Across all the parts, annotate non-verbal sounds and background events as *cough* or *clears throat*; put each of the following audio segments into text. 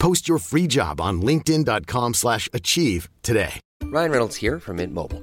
Post your free job on linkedin.com/achieve slash achieve today. Ryan Reynolds here from Mint Mobile.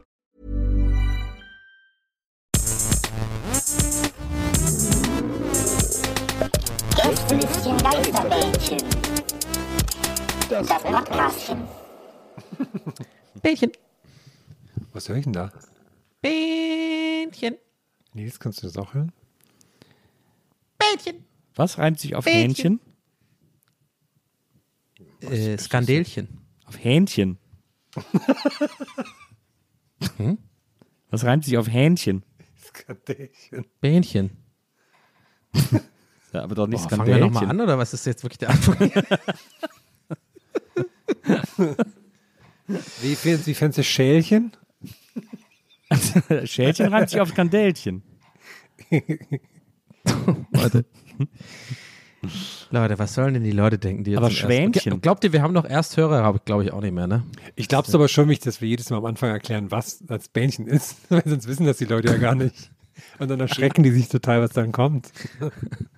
Geisterbällchen. Das Podcastchen. Bähnchen. Was höre ich denn da? Bähnchen. Nils, kannst du das auch hören? Bähnchen. Was reimt sich auf Bähnchen. Hähnchen? Äh, Skandelchen. Auf Hähnchen. *laughs* Hm? Was reimt sich auf Hähnchen? Skandälchen. Bähnchen. *laughs* Ja, aber doch nicht Boah, fangen wir nochmal an oder was ist jetzt wirklich der Anfang? *laughs* Wie findest wie du Schälchen? *laughs* Schälchen reimt sich auf Skandälchen. *laughs* Leute. Leute, was sollen denn die Leute denken, die jetzt Aber ersten- Schwänchen. Okay, Glaubt ihr, wir haben noch Ersthörer? Habe ich, glaube ich, auch nicht mehr, ne? Ich glaube es aber schon nicht, dass wir jedes Mal am Anfang erklären, was das Bähnchen ist, weil sonst wissen das die Leute ja gar nicht. Und dann erschrecken die sich total, was dann kommt.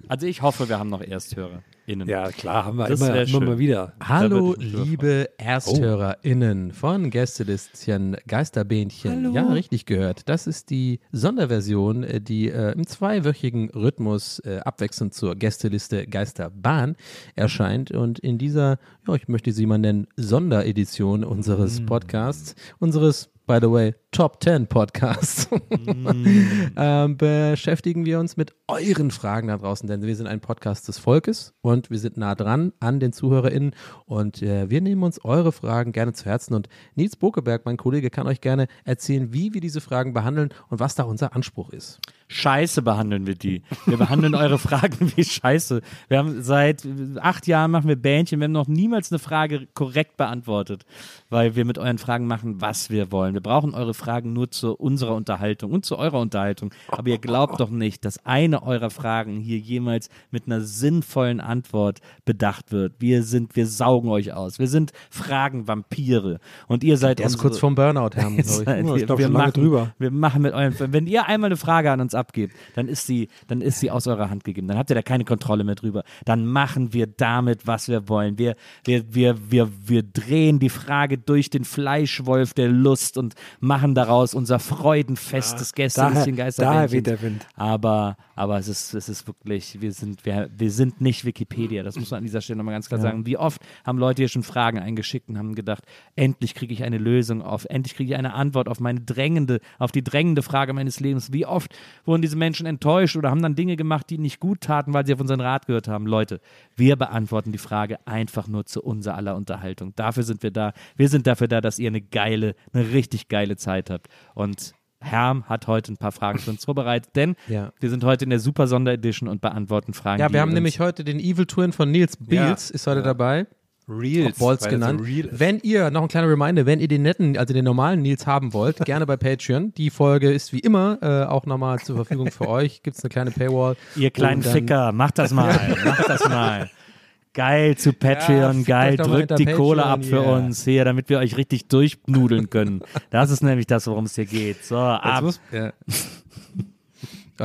Also ich hoffe, wir haben noch ErsthörerInnen. Ja, klar, haben wir Das immer, immer mal wieder. Hallo, wird- Oh. liebe ErsthörerInnen von Gästelistchen Geisterbähnchen. Ja, richtig gehört. Das ist die Sonderversion, äh, die äh, im zweiwöchigen Rhythmus äh, abwechselnd zur Gästeliste Geisterbahn erscheint. Und in dieser, ja, ich möchte sie mal nennen, Sonderedition unseres Mm. Podcasts, unseres by the way, Top 10 Podcasts, *laughs* ähm, beschäftigen wir uns mit euren Fragen da draußen, denn wir sind ein Podcast des Volkes und wir sind nah dran an den ZuhörerInnen und äh, wir nehmen uns eure Fragen gerne zu Herzen und Nils Bokeberg, mein Kollege, kann euch gerne erzählen, wie wir diese Fragen behandeln und was da unser Anspruch ist. Scheiße behandeln wir die. Wir behandeln eure Fragen wie Scheiße. Wir haben seit acht Jahren machen wir Bähnchen, wir haben noch niemals eine Frage korrekt beantwortet, weil wir mit euren Fragen machen, was wir wollen. Wir brauchen eure Fragen nur zu unserer Unterhaltung und zu eurer Unterhaltung. Aber ihr glaubt doch nicht, dass eine eurer Fragen hier jemals mit einer sinnvollen Antwort bedacht wird. Wir sind, wir saugen euch aus. Wir sind Fragenvampire. Und ihr seid Der ist kurz vorm Burnout, Herr. *laughs* Seid- Oh, ich wir, machen, drüber. wir machen mit euren, wenn ihr einmal eine Frage an uns abgebt, dann ist sie, dann ist sie aus eurer Hand gegeben. Dann habt ihr da keine Kontrolle mehr drüber. Dann machen wir damit, was wir wollen. Wir, wir, wir, wir, wir drehen die Frage durch den Fleischwolf der Lust und machen daraus unser Freudenfest des daher- daher weht Geisterbändchens. Aber, aber es ist, es ist wirklich, wir sind, wir, wir sind nicht Wikipedia. Das muss man an dieser Stelle nochmal ganz klar sagen. Wie oft haben Leute hier schon Fragen eingeschickt und haben gedacht, endlich kriege ich eine Lösung auf, endlich kriege ich eine Antwort auf meine drängende, auf die drängende Frage meines Lebens. Wie oft wurden diese Menschen enttäuscht oder haben dann Dinge gemacht, die nicht gut taten, weil sie auf unseren Rat gehört haben. Leute, wir beantworten die Frage einfach nur zu unser aller Unterhaltung. Dafür sind wir da. Wir sind dafür da, dass ihr eine geile, eine richtig geile Zeit habt. Und Herm hat heute ein paar Fragen für uns vorbereitet, denn Ja. wir sind heute in der Super Sonderedition und beantworten Fragen. Ja, wir haben nämlich heute den Evil Twin von Nils Beals, ist heute dabei. Reels. das genannt. so real wenn ihr, noch ein kleiner Reminder, wenn ihr den netten, also den normalen Nils haben wollt, *laughs* gerne bei Patreon. Die Folge ist wie immer äh, auch nochmal zur Verfügung für euch. Gibt es eine kleine Paywall. Ihr kleinen dann- Ficker, macht das mal, *laughs* macht das mal. Geil zu Patreon, fickt geil, drückt die Kohle Patreon ab für hier. uns hier, damit wir euch richtig durchnudeln können. Das ist nämlich das, worum es hier geht. So, Jetzt ab. muss, ja. *laughs*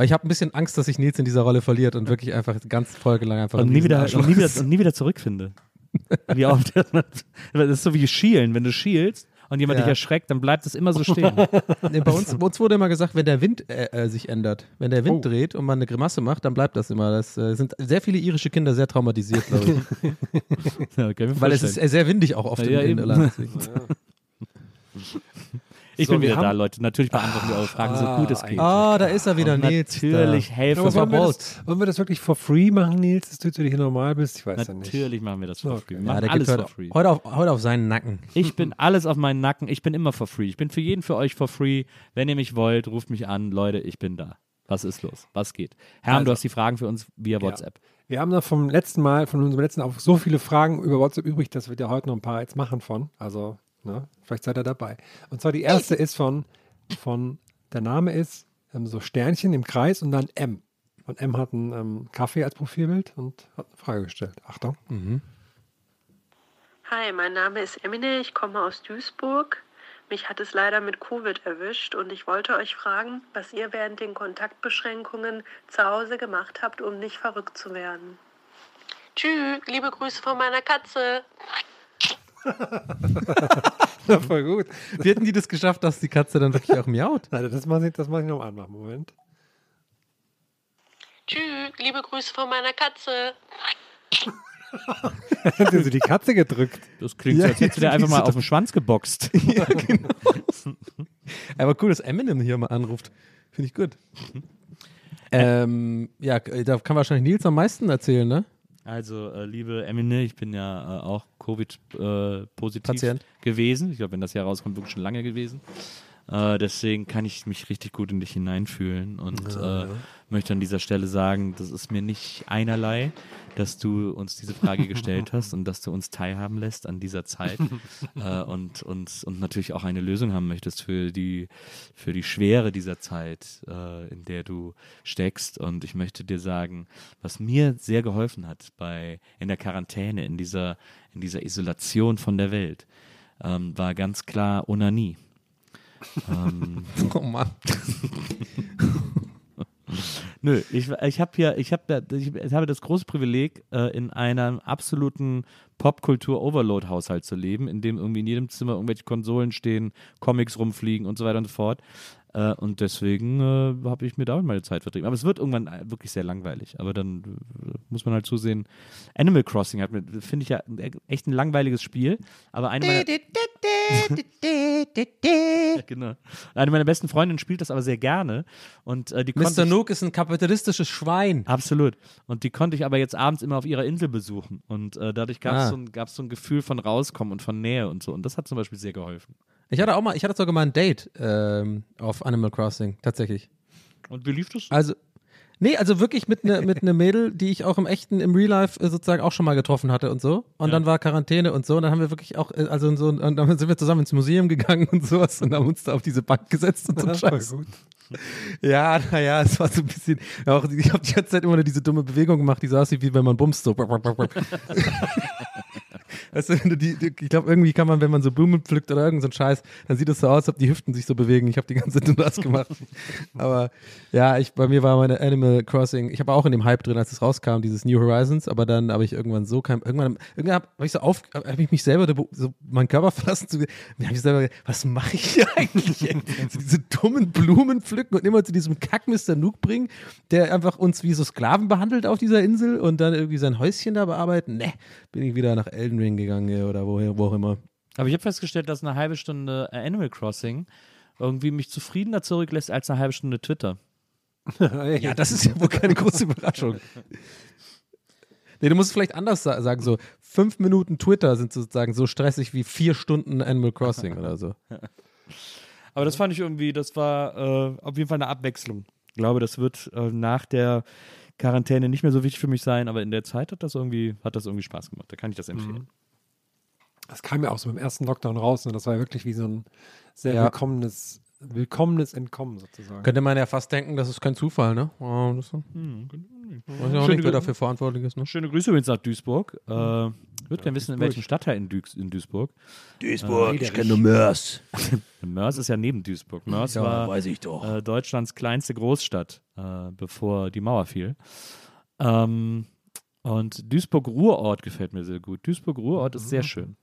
Ich habe ein bisschen Angst, dass sich Nils in dieser Rolle verliert und wirklich einfach die ganze Folge lang einfach Und nie, wieder, und, nie wieder, und nie wieder zurückfinde. Wie oft. *laughs* Das ist so wie Schielen. Wenn du schielst und jemand Ja. dich erschreckt, dann bleibt es immer so stehen. *laughs* Nee, bei, uns, bei uns wurde immer gesagt, wenn der Wind äh, äh, sich ändert, wenn der Wind Oh. dreht und man eine Grimasse macht, dann bleibt das immer. Das äh, sind sehr viele irische Kinder sehr traumatisiert, glaube ich. *laughs* Ja, Weil es ist äh, sehr windig auch oft Ja, in, in eben. Irland. Ich So, bin wieder da, Leute. Natürlich beantworten wir eure Fragen so gut es Ah, geht. Oh, da ist er wieder, Und Nils. Natürlich helfen wir wollen, wir das, wollen wir das wirklich for free machen, Nils, dass du hier normal bist? Ich weiß ja nicht. Natürlich machen wir das for Okay. free. Wir Ja, alles for heute, free. heute, auf, heute auf seinen Nacken. Ich bin *laughs* alles auf meinen Nacken. Ich bin immer for free. Ich bin für jeden für euch for free. Wenn ihr mich wollt, ruft mich an. Leute, ich bin da. Was ist los? Was geht? Herm, Also- du hast die Fragen für uns via WhatsApp. Wir haben noch vom letzten Mal, von unserem letzten Aufruf, so viele Fragen über WhatsApp übrig, dass wir dir heute noch ein paar jetzt machen von. Also, ne, vielleicht seid ihr dabei. Und zwar die erste ist von, von der Name ist ähm, so Sternchen im Kreis und dann M. Und M hat einen ähm, Kaffee als Profilbild und hat eine Frage gestellt. Achtung. Hi, mein Name ist Emine, ich komme aus Duisburg. Mich hat es leider mit Covid erwischt und ich wollte euch fragen, was ihr während den Kontaktbeschränkungen zu Hause gemacht habt, um nicht verrückt zu werden. Tschüss, liebe Grüße von meiner Katze. *laughs* Ja, voll gut. Wie hätten die das geschafft, dass die Katze dann wirklich auch miaut? Nein, das mache ich, das mach ich noch anmachen. Moment. Tschüss, liebe Grüße von meiner Katze. *laughs* Hat sie so die Katze gedrückt. Das klingt so, als hättest du dir einfach mal auf den Schwanz geboxt. *laughs* ja, genau. Aber cool, dass Eminem hier mal anruft. Finde ich gut. Ähm, ja, da kann wahrscheinlich Nils am meisten erzählen, ne? Also, äh, liebe Emine, ich bin ja äh, auch Covid-positiv Patient. gewesen. Ich glaube, wenn das Jahr rauskommt, wirklich schon lange gewesen. Äh, deswegen kann ich mich richtig gut in dich hineinfühlen und äh, möchte an dieser Stelle sagen, das ist mir nicht einerlei, dass du uns diese Frage gestellt *laughs* hast und dass du uns teilhaben lässt an dieser Zeit *laughs* äh, und, und, und natürlich auch eine Lösung haben möchtest für die, für die Schwere dieser Zeit, äh, in der du steckst. Und ich möchte dir sagen, was mir sehr geholfen hat bei in der Quarantäne, in dieser, in dieser Isolation von der Welt, ähm, war ganz klar Onanie. Ähm, Oh Mann. *laughs* Nö, ich, ich habe hier, ich habe ich, ich habe das große Privileg, äh, in einem absoluten Popkultur-Overload-Haushalt zu leben, in dem irgendwie in jedem Zimmer irgendwelche Konsolen stehen, Comics rumfliegen und so weiter und so fort. Äh, und deswegen äh, habe ich mir damit meine Zeit vertrieben. Aber es wird irgendwann äh, wirklich sehr langweilig. Aber dann äh, muss man halt zusehen. Animal Crossing hat, mir- finde ich ja ein- echt ein langweiliges Spiel. Aber eine meiner, Ja, genau. Eine meiner besten Freundinnen spielt das aber sehr gerne. Und äh, die konnte Mr. ich- Nook ist ein kapitalistisches Schwein. Absolut. Und die konnte ich aber jetzt abends immer auf ihrer Insel besuchen. Und äh, dadurch gab es Ah. so, ein- so ein Gefühl von rauskommen und von Nähe und so. Und das hat zum Beispiel sehr geholfen. Ich hatte auch mal, ich hatte sogar mal ein Date ähm, auf Animal Crossing, tatsächlich. Und wie lief das? Also, nee, also wirklich mit einer mit ne Mädel, die ich auch im echten, im Real Life äh, sozusagen auch schon mal getroffen hatte und so. Und Ja. dann war Quarantäne und so. Und dann haben wir wirklich auch, äh, also so, und dann sind wir zusammen ins Museum gegangen und sowas und haben uns da auf diese Bank gesetzt und so voll Scheiß. gut. Ja, naja, es war so ein bisschen, auch, ich habe die ganze Zeit immer nur diese dumme Bewegung gemacht, die so aussieht, wie wenn man bumst, so. *laughs* Weißt du, die, die, ich glaube, irgendwie kann man, wenn man so Blumen pflückt oder irgend so Scheiß, dann sieht es so aus, als ob die Hüften sich so bewegen. Ich habe die ganze Zeit nur das gemacht. aber ja, ich, bei mir war meine Animal Crossing, ich habe auch in dem Hype drin, als es rauskam, dieses New Horizons, aber dann habe ich irgendwann so kein, irgendwann, irgendwann habe hab ich so auf, habe ich mich selber, so meinen Körper *laughs* verlassen, zu, habe ich selber, gedacht, was mache ich hier *laughs* eigentlich? so diese dummen Blumen pflücken und immer zu diesem Kack Mr. Nook bringen, der einfach uns wie so Sklaven behandelt auf dieser Insel und dann irgendwie sein Häuschen da bearbeiten. Ne, bin ich wieder nach Elden Ring gegangen oder woher, wo auch immer. Aber ich habe festgestellt, dass eine halbe Stunde Animal Crossing irgendwie mich zufriedener zurücklässt als eine halbe Stunde Twitter. Ja, das ist ja wohl keine *laughs* große Überraschung. Nee, du musst es vielleicht anders sa sagen, so fünf Minuten Twitter sind sozusagen so stressig wie vier Stunden Animal Crossing oder so. *laughs* Aber das fand ich irgendwie, das war äh, auf jeden Fall eine Abwechslung. Ich glaube, das wird äh, nach der Quarantäne nicht mehr so wichtig für mich sein, aber in der Zeit hat das irgendwie, hat das irgendwie Spaß gemacht. Da kann ich das empfehlen. Das kam ja auch so im ersten Lockdown raus und das war ja wirklich wie so ein sehr Ja. willkommenes, willkommenes Entkommen sozusagen. Könnte man ja fast denken, das ist kein Zufall, ne? Oh, das weiß ich auch nicht, wer dafür verantwortlich ist, ne? Schöne Grüße übrigens nach Duisburg. Äh, ich würde gerne wissen, in welchem Stadtteil in, Duis in Duisburg. Duisburg, ich kenne Mörs. *laughs* Mörs ist ja neben Duisburg. Mörs Ja, war weiß ich doch. Äh, Deutschlands kleinste Großstadt, äh, bevor die Mauer fiel. Ähm, und Duisburg-Ruhrort gefällt mir sehr gut. Duisburg-Ruhrort ist sehr schön.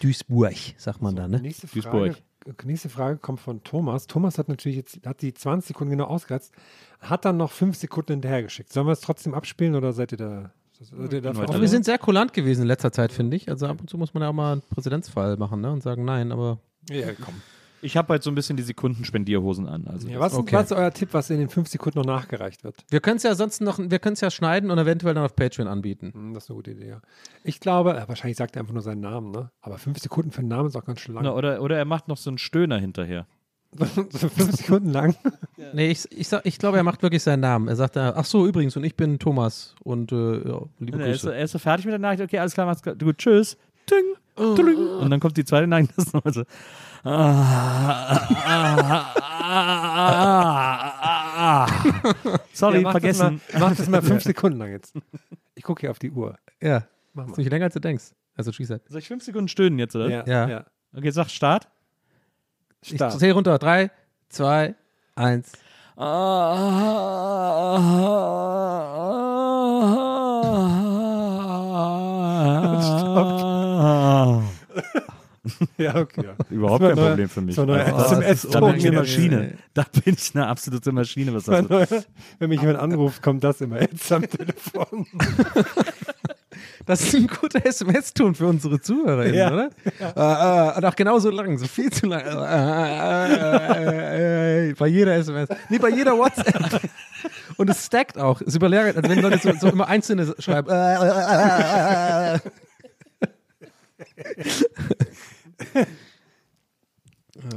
Duisburg, sagt man da, ne? Nächste Duisburg. Nächste Frage kommt von Thomas. Thomas hat natürlich jetzt, hat die 20 Sekunden genau ausgereizt, hat dann noch 5 Sekunden hinterhergeschickt. Sollen wir es trotzdem abspielen oder seid ihr da? Seid ihr. Aber wir sind sehr kulant gewesen in letzter Zeit, finde ich. Also ab und zu muss man ja auch mal einen Präzedenzfall machen, ne? Und sagen nein, aber Ja, komm. Ich habe halt so ein bisschen die Sekundenspendierhosen an. Also Ja, was, Okay. was ist euer Tipp, was in den fünf Sekunden noch nachgereicht wird? Wir können es ja sonst noch, wir können es ja schneiden und eventuell dann auf Patreon anbieten. Hm, Das ist eine gute Idee, ja. Ich glaube, äh, wahrscheinlich sagt er einfach nur seinen Namen, ne? Aber fünf Sekunden für einen Namen ist auch ganz schön lang. Na, oder, oder er macht noch so einen Stöhner hinterher. *laughs* so fünf Sekunden lang. *laughs* Nee, ich, ich, sag- ich glaube, er macht wirklich seinen Namen. Er sagt, äh, ach so, übrigens, und ich bin Thomas und äh, ja, liebe Er ist, so- Grüße. er ist so fertig mit der Nachricht. Okay, alles klar, macht's gut. Tschüss. Ting, ting. Und dann kommt die zweite Nachricht. Das ist nochmal so. Ah, ah, ah, ah, ah. Sorry, Ja, mach vergessen. Das mal, mach das mal fünf *laughs* Sekunden lang jetzt. Ich gucke hier auf die Uhr. Ja, Mach ist mal. nicht länger als du denkst. Also, she said. Soll ich fünf Sekunden stöhnen jetzt, oder? Ja, Ja. ja. Okay, sag Start. Ich Start. zähle runter. Drei, zwei, eins. *laughs* *laughs* *laughs* Ja, okay. Ja. *laughs* Überhaupt Das kein Problem für mich. das war neuer Also, SMS da bin ich eine. Maschine. Da bin ich eine absolute Maschine, was *laughs* das ist. neuer- Wenn mich jemand anruft, kommt das immer jetzt am Telefon. Das ist ein guter SMS-Ton für unsere ZuhörerInnen, Ja. oder? Äh, äh, und auch genauso lang, so viel zu lang. Äh, bei jeder SMS. Nee, bei jeder WhatsApp. Und es stackt auch. Es überlagert, also wenn Leute so, so immer einzelne schreiben.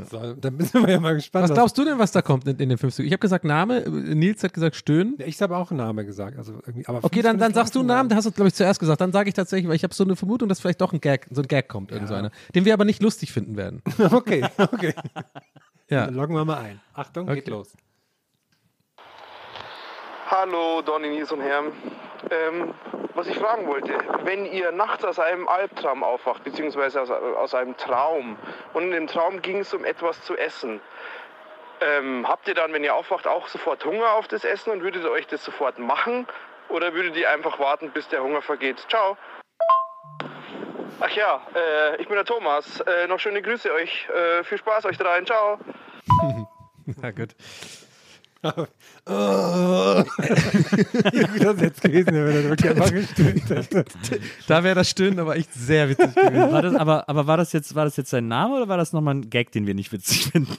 So, dann *laughs* sind wir ja mal gespannt. Was glaubst du denn, was da kommt in, in den fünf Sekunden? Ich habe gesagt Name, Nils hat gesagt Stöhnen. Ja, Ich habe auch einen Namen gesagt. Also irgendwie, aber Okay, dann, dann sagst du einen. Namen, da hast du, glaube ich, zuerst gesagt. Dann sage ich tatsächlich, weil ich habe so eine Vermutung, dass vielleicht doch ein Gag, so ein Gag kommt, irgend so einer, den wir aber nicht lustig finden werden. *laughs* Okay, okay. Ja. Dann loggen wir mal ein. Achtung, geht Okay. los. Hallo Donny, Nils und Herm. Ähm, was ich fragen wollte, wenn ihr nachts aus einem Albtraum aufwacht, beziehungsweise aus, aus einem Traum, und in dem Traum ging es um etwas zu essen, ähm, habt ihr dann, wenn ihr aufwacht, auch sofort Hunger auf das Essen und würdet ihr euch das sofort machen? Oder würdet ihr einfach warten, bis der Hunger vergeht? Ciao. Ach ja, äh, ich bin der Thomas. Äh, noch schöne Grüße euch. Äh, viel Spaß euch dreien. Ciao. *laughs* Na gut. Wie das jetzt gewesen wäre, wenn er wirklich einfach gestöhnt hätte. Da wäre das Stöhnen aber echt sehr witzig gewesen. War das, aber aber war, das jetzt, war das jetzt sein Name oder war das nochmal ein Gag, den wir nicht witzig finden?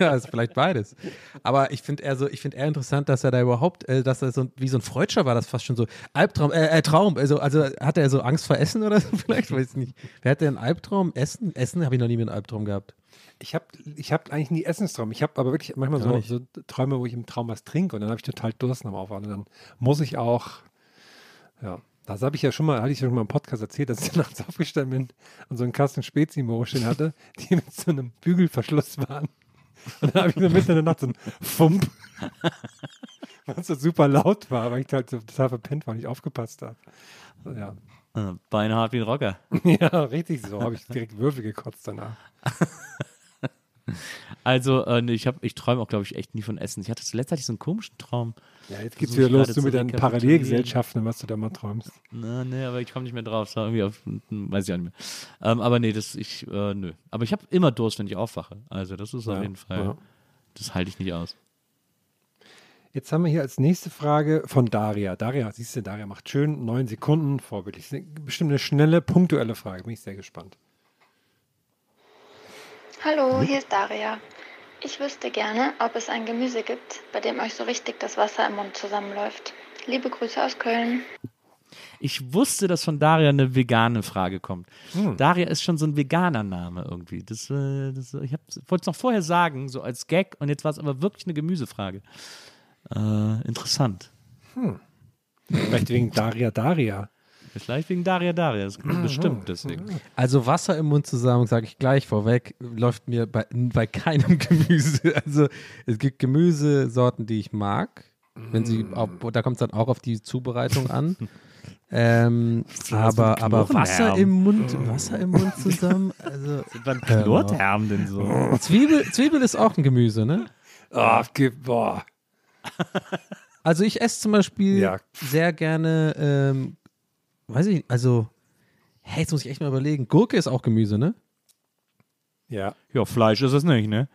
ja, ist vielleicht beides. Aber ich finde eher so, ich finde eher interessant, dass er da überhaupt, äh, dass er so wie so ein Freudscher war, das fast schon so Albtraum, äh, äh Traum. Also, also hatte er so Angst vor Essen oder so? *laughs* Vielleicht weiß ich nicht. Wer hat denn einen Albtraum? Essen? Essen habe ich noch nie mit einem Albtraum gehabt. Ich habe ich hab eigentlich nie Essenstraum. Ich habe aber wirklich manchmal so, so Träume, wo ich im Traum was trinke und dann habe ich total Durst am Aufwachen. Und dann muss ich auch, ja, das habe ich ja schon mal, hatte ich ja schon mal im Podcast erzählt, dass ich *laughs* nachts aufgestanden bin und so einen Kasten Spezi im Ohrchen hatte, die mit so einem Bügelverschluss waren. Und dann habe ich so mitten in der Nacht so ein Fump, *laughs* was so super laut war, weil ich halt so total verpennt war und nicht aufgepasst habe. Ja. Äh, Beinhart wie ein Rocker. *laughs* ja, richtig so. Habe ich direkt Würfel gekotzt danach. *laughs* Also, äh, nee, ich, hab- ich träume auch, glaube ich, echt nie von Essen. Ich hatte zuletzt hatte ich so einen komischen Traum. Ja, jetzt geht's wieder los, du mit deinen. Parallelgesellschaften, was du da mal träumst. Na, nee, aber ich komme nicht mehr drauf. War irgendwie auf, hm, weiß ich auch nicht mehr. Ähm, aber nee, das, ich, äh, nö. Aber ich habe immer Durst, wenn ich aufwache. Also, das ist auf Ja, jeden Fall, ja. das halte ich nicht aus. Jetzt haben wir hier als nächste Frage von Daria. Daria, siehst du, Daria macht schön neun Sekunden vorbildlich. Bestimmt eine schnelle, punktuelle Frage. Bin ich sehr gespannt. Hallo, hier ist Daria. Ich wüsste gerne, ob es ein Gemüse gibt, bei dem euch so richtig das Wasser im Mund zusammenläuft. Liebe Grüße aus Köln. Ich wusste, dass von Daria eine vegane Frage kommt. Hm. Daria ist schon so ein veganer Name irgendwie. Das, äh, das, ich wollte es noch vorher sagen, so als Gag, und jetzt war es aber wirklich eine Gemüsefrage. Äh, interessant. Vielleicht wegen Daria Daria. Vielleicht wegen Daria Daria, das Mhm. bestimmt deswegen. Also Wasser im Mund zusammen, sage ich gleich vorweg, läuft mir bei, bei keinem *laughs* Gemüse. Also es gibt Gemüsesorten, die ich mag. Wenn sie, Mm. auf, da kommt es dann auch auf die Zubereitung an. *laughs* ähm, aber, aber Wasser im Mund, Wasser im Mund zusammen. Also *laughs* Wann knurrt Herm denn so? Zwiebel, Zwiebel ist auch ein Gemüse, ne? Oh, boah. *laughs* Also ich esse zum Beispiel Ja. sehr gerne, ähm, weiß ich, also, hey, jetzt muss ich echt mal überlegen. Gurke ist auch Gemüse, ne? Ja. Ja, Fleisch ist es nicht, ne?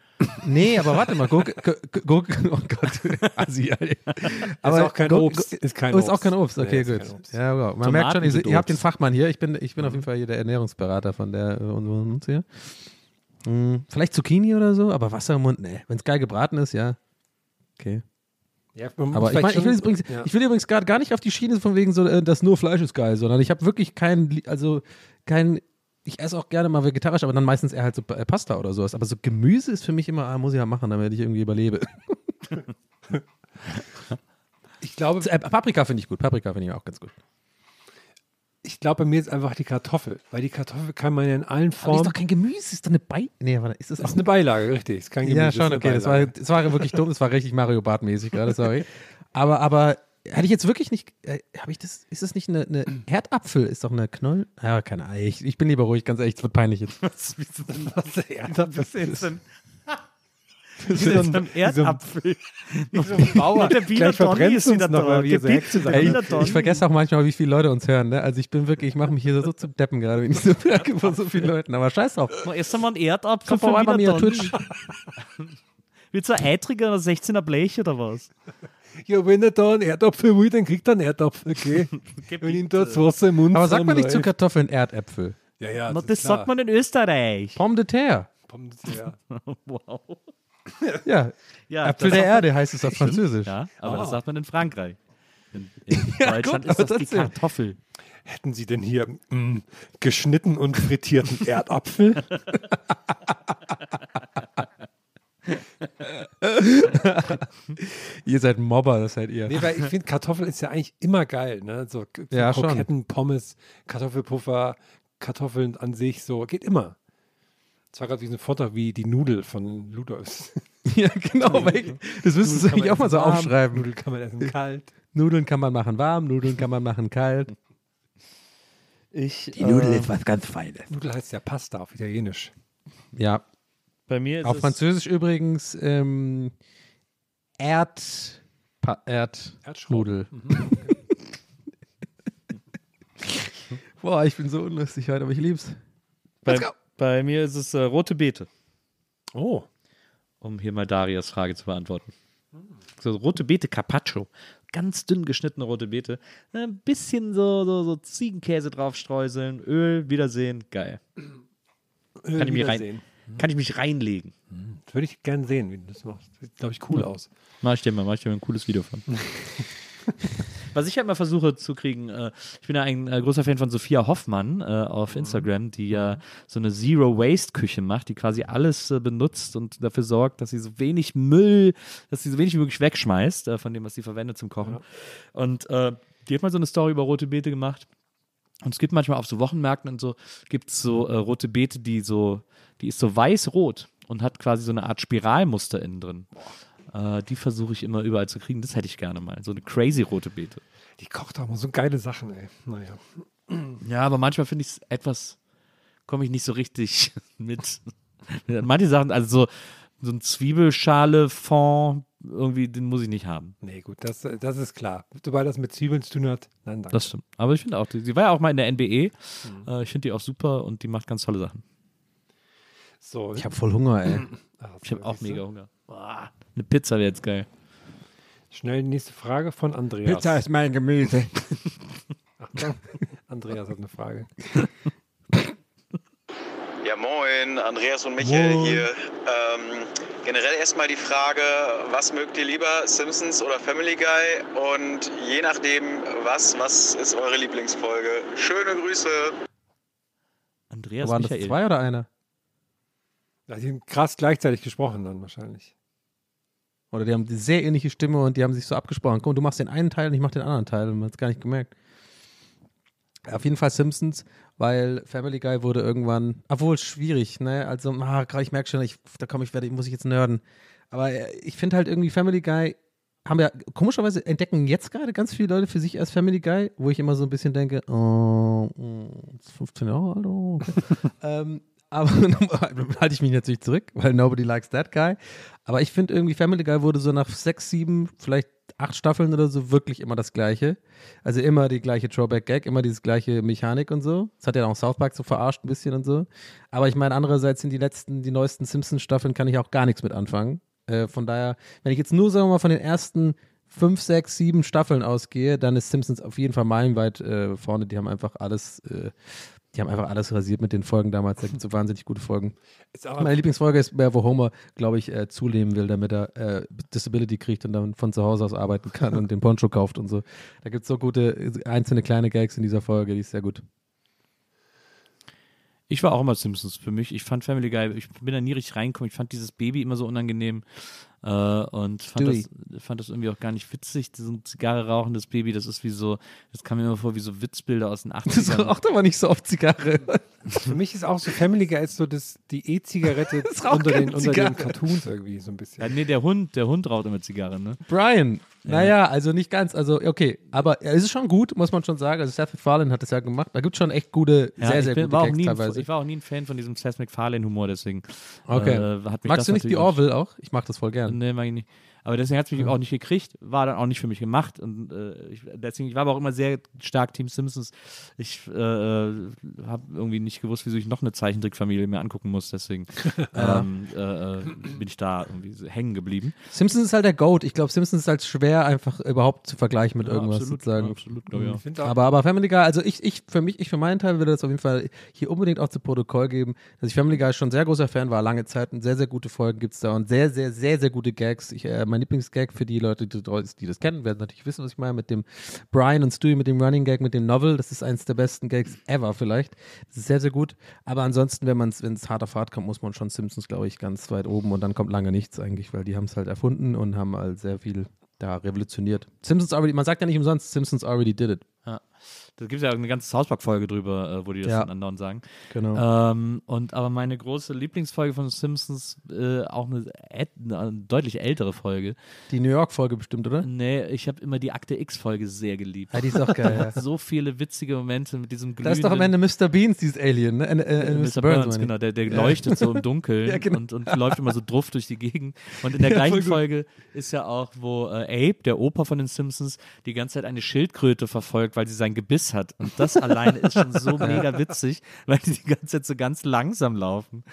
Nee, aber warte mal, Gurke, Gu- Gurke, *laughs* oh Gott, Assi, Alter. ist auch kein Gur- Obst. Ist kein oh, ist auch Obst. kein Obst, Nee, okay, ist gut. Obst. Ja, wow. Man Tomaten merkt schon, ihr, ihr habt den Obst. Fachmann hier. Ich bin, ich bin auf jeden Fall hier der Ernährungsberater von der äh, von uns hier. Hm, vielleicht Zucchini oder so, aber Wasser im Mund, nee. Wenn es geil gebraten ist, ja. Okay. Ja, Aber ich, mein, ich, will übrigens, ja. ich will übrigens gerade gar nicht auf die Schiene von wegen so, äh, dass nur Fleisch ist geil, sondern ich habe wirklich keinen, Lie- also kein, ich esse auch gerne mal vegetarisch, aber dann meistens eher halt so äh, Pasta oder sowas. Aber so Gemüse ist für mich immer, ah, muss ich ja machen, damit ich irgendwie überlebe. *laughs* Ich glaube, Äh, Paprika finde ich gut, Paprika finde ich auch ganz gut. Ich glaube, bei mir ist einfach die Kartoffel, weil die Kartoffel kann man ja in allen Aber ist Formen. doch kein Gemüse, ist doch eine Bei... Nee, warte, ist das Das ist eine Beilage, richtig. Ist kein Gemüse, Ja, ist schon, eine okay. Das war, Beilage. das war wirklich dumm. Das war richtig Mario Bart-mäßig gerade, sorry. Aber, aber hatte ich jetzt wirklich nicht. Äh, habe ich das? Ist das nicht eine, eine Erdapfel? Ist doch eine Knoll? Ja, keine Ahnung. Ich, ich bin lieber ruhig, ganz ehrlich. Es wird peinlich jetzt. Was, denn Was *laughs* Erdapfel Was ist ist. denn? Wie so so ein ein Erdapfel? Wie so ein Bauer. Der Wiener Donny ist du wieder uns noch, da. so der sagen. Wiener Ich, ich vergesse auch manchmal, wie viele Leute uns hören. Ne? Also ich bin wirklich, ich mache mich hier so zu deppen gerade, wenn ich so merke von so vielen Leuten. Aber scheiß drauf. Mal erst einmal einen Erdapfel Komm vorbei bei Wiener mir, Donny. Twitch. *laughs* Wird so ein eitriger oder 16er Blech oder was? Ja, wenn er da einen Erdapfel will, dann kriegt er einen Erdapfel, *laughs* okay? wenn ihm da das Wasser im Mund Aber sagt man nicht zu. Kartoffeln Erdäpfel? Ja, ja, Na, das, das sagt man in Österreich. Pomme de terre. Pommes de terre. *laughs* wow. *laughs* Ja. Ja, Äpfel das der Erde heißt es auf Französisch. Ja, aber das Ah. sagt man in Frankreich. In, in *laughs* Ja, Deutschland gut, ist das die trotzdem. Kartoffel. Hätten Sie denn hier mh, geschnitten und frittierten *laughs* Erdapfel? Ihr seid Mobber, das seid ihr. Nee, weil ich finde, Kartoffel ist ja eigentlich immer geil, ne? So, so Ja, schon. Kroketten, Pommes, Kartoffelpuffer, Kartoffeln an sich, so, geht immer. Das war gerade wie so ein Vortrag wie die Nudel von Ludolfs. *laughs* Ja, genau. *laughs* Weil ich, das müsstest du eigentlich auch mal so warm, aufschreiben. Nudeln kann man essen kalt. Nudeln kann man machen warm, Nudeln kann man machen kalt. Ich, was ganz Feines. Nudel heißt ja Pasta auf Italienisch. Ja, Bei mir ist auf es Französisch übrigens ähm, Erd, pa, Erd, Erdschrauben. Nudel. *laughs* Boah, ich bin so unlustig heute, aber ich lieb's. bei, bei mir ist es äh, rote Beete, Oh. um hier mal Darias Frage zu beantworten. So rote Beete Carpaccio. Ganz dünn geschnittene rote Beete. Ein bisschen so, so, so Ziegenkäse draufstreuseln, Öl, Wiedersehen, geil. Kann ich, mich rein, Wiedersehen. kann ich mich reinlegen. Das würde ich gern sehen, wie du das machst. Sieht, glaube ich, cool aus. Mach ich dir mal, mach ich dir mal ein cooles Video von. *laughs* Was ich halt mal versuche zu kriegen, äh, ich bin ja ein äh, großer Fan von Sophia Hoffmann äh, auf Instagram, die ja so eine Zero-Waste-Küche macht, die quasi alles äh, benutzt und dafür sorgt, dass sie so wenig Müll, dass sie so wenig wie möglich wegschmeißt äh, von dem, was sie verwendet zum Kochen. Und äh, die hat mal so eine Story über rote Beete gemacht. Und es gibt manchmal auf so Wochenmärkten und so, gibt es so rote Beete, die so, die ist so weiß-rot und hat quasi so eine Art Spiralmuster innen drin. Äh, die versuche ich immer überall zu kriegen. Das hätte ich gerne mal. So eine crazy rote Beete. Die kocht auch mal so geile Sachen, ey. Naja. Ja, aber manchmal finde ich es etwas, komme ich nicht so richtig *laughs* mit. Manche Sachen, also so, so ein Zwiebelschale-Fond, irgendwie, den muss ich nicht haben. Nee, gut, das, das ist klar. Sobald das mit Zwiebeln zu tun hat, nein, danke. Das stimmt. Aber ich finde auch, die, sie war ja auch mal in der NBE. Äh, ich finde die auch super und die macht ganz tolle Sachen. so, Ich habe voll Hunger, ey. *clears throat* Ah, Ich habe auch mega Hunger. Boah, eine Pizza wäre jetzt geil. Schnell die nächste Frage von Andreas. ist mein Gemüse. Achtung, *laughs* Andreas hat eine Frage. Ja, moin, Andreas und Michael Moin. hier. Ähm, generell erstmal die Frage, was mögt ihr lieber, Simpsons oder Family Guy? Und je nachdem, was, was ist eure Lieblingsfolge? Schöne Grüße. Andreas Waren das Michael. zwei oder einer? Ja, die haben krass gleichzeitig gesprochen dann wahrscheinlich. Oder die haben die sehr ähnliche Stimme und die haben sich so abgesprochen. Komm, du machst den einen Teil und ich mach den anderen Teil. Und man hat es gar nicht gemerkt. Auf jeden Fall Simpsons, weil Family Guy wurde irgendwann, obwohl schwierig, ne? Also, ah, grad, ich merke schon, ich, da komme ich, werde, muss ich jetzt nerden. Aber äh, ich finde halt irgendwie Family Guy haben ja, komischerweise entdecken jetzt gerade ganz viele Leute für sich als Family Guy, wo ich immer so ein bisschen denke, oh, mm, ist 15 Jahre alt, oh, okay. *laughs* ähm, aber *laughs* dann halte ich mich natürlich zurück, weil nobody likes that guy. Aber ich finde irgendwie Family Guy wurde so nach sechs, sieben, vielleicht acht Staffeln oder so wirklich immer das Gleiche. Also immer die gleiche Throwback-Gag, immer diese gleiche Mechanik und so. Das hat ja auch South Park so verarscht ein bisschen und so. Aber ich meine, andererseits sind die letzten, die neuesten Simpsons-Staffeln kann ich auch gar nichts mit anfangen. Äh, von daher, wenn ich jetzt nur, sagen wir mal, von den ersten fünf, sechs, sieben Staffeln ausgehe, dann ist Simpsons auf jeden Fall meilenweit äh, vorne. Die haben einfach alles, äh, Die haben einfach alles rasiert mit den Folgen damals. Da gibt es so wahnsinnig gute Folgen. Meine Lieblingsfolge ist, wo Homer, glaube ich, äh, zunehmen will, damit er äh, Disability kriegt und dann von zu Hause aus arbeiten kann und den Poncho kauft und so. Da gibt es so gute einzelne kleine Gags in dieser Folge, die ist sehr gut. Ich war auch immer Simpsons für mich. Ich fand Family Guy, ich bin da nie richtig reingekommen. Ich fand dieses Baby immer so unangenehm äh, und fand das, fand das irgendwie auch gar nicht witzig. So ein Zigarre rauchendes Baby, das ist wie so, das kam mir immer vor wie so Witzbilder aus den *laughs* 80ern. Das raucht aber nicht so oft Zigarre. Für mich ist auch so Family Guy ist so das, die E-Zigarette *laughs* Das raucht unter, den, unter den. Cartoons irgendwie so ein bisschen. Ja, nee, der Hund, der Hund raucht immer Zigarre, ne? Brian, Ja. naja, also nicht ganz, also okay, aber es ist schon gut, muss man schon sagen. Also Seth MacFarlane hat es ja gemacht. Da gibt es schon echt gute, Ja, sehr, ich sehr bin, gute war auch Gags nie, ein- teilweise. Ich war auch nie ein Fan von diesem Seth MacFarlane-Humor, deswegen. Okay. Äh, hat mich Magst das du nicht die Orville auch? Ich mag das voll gern. Nee, mag ich nicht. Aber deswegen hat es mich auch nicht gekriegt, war dann auch nicht für mich gemacht. Und äh, ich, deswegen, ich war aber auch immer sehr stark Team Simpsons. Ich äh, habe irgendwie nicht gewusst, wieso ich noch eine Zeichentrickfamilie mir angucken muss. Deswegen Ja. *laughs* ähm, äh, äh, bin ich da irgendwie so hängen geblieben. Simpsons ist halt der Goat. Ich glaube, Simpsons ist halt schwer einfach überhaupt zu vergleichen mit Ja, irgendwas absolut, sozusagen. ja, absolut, glaub find auch- aber, aber Family Guy, also ich, ich für mich, ich für meinen Teil würde das auf jeden Fall hier unbedingt auch zu Protokoll geben, dass ich Family Guy schon sehr großer Fan war, lange Zeit und sehr, sehr gute Folgen gibt es da und sehr, sehr, sehr, sehr gute Gags. Ich, äh, mein Lieblingsgag für die Leute, die, die das kennen, werden natürlich wissen, was ich meine, mit dem Brian und Stewie, mit dem Running Gag, mit dem Novel. Das ist eines der besten Gags ever vielleicht. Das ist sehr, sehr gut. Aber ansonsten, wenn man es, wenn es hart auf hart kommt, muss man schon Simpsons, glaube ich, ganz weit oben und dann kommt lange nichts eigentlich, weil die haben es halt erfunden und haben halt sehr viel da revolutioniert. Simpsons already, man sagt ja nicht umsonst, Simpsons already did it. Ja. Da gibt es ja auch eine ganze South Park-Folge drüber, äh, wo die das Ja. andauernd sagen. Genau. Ähm, und aber meine große Lieblingsfolge von Simpsons, äh, auch eine, eine deutlich ältere Folge. Die New York-Folge bestimmt, oder? Nee, ich habe immer die Akte X-Folge sehr geliebt. Ja, die ist auch geil, ja. *laughs* So viele witzige Momente mit diesem Da ist doch am Ende Mr. Beans, dieses Alien, ne? Äh, äh, Mr. Burns, genau, der, der leuchtet so im *laughs* Dunkeln genau. und, und läuft immer so druff durch die Gegend. Und in der *laughs* gleichen. Folge ist ja auch, wo äh, Abe, der Opa von den Simpsons, die ganze Zeit eine Schildkröte verfolgt, weil sie sein Gebiss hat. Und das alleine ist schon so *laughs* mega witzig, weil die die ganze Zeit so ganz langsam laufen.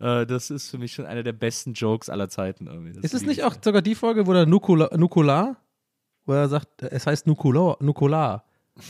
Äh, das ist für mich schon einer der besten Jokes aller Zeiten. Irgendwie. Das Ist es nicht ich. auch sogar die Folge, wo der Nukular, Nukular wo er sagt, es heißt Nukular, Nukular.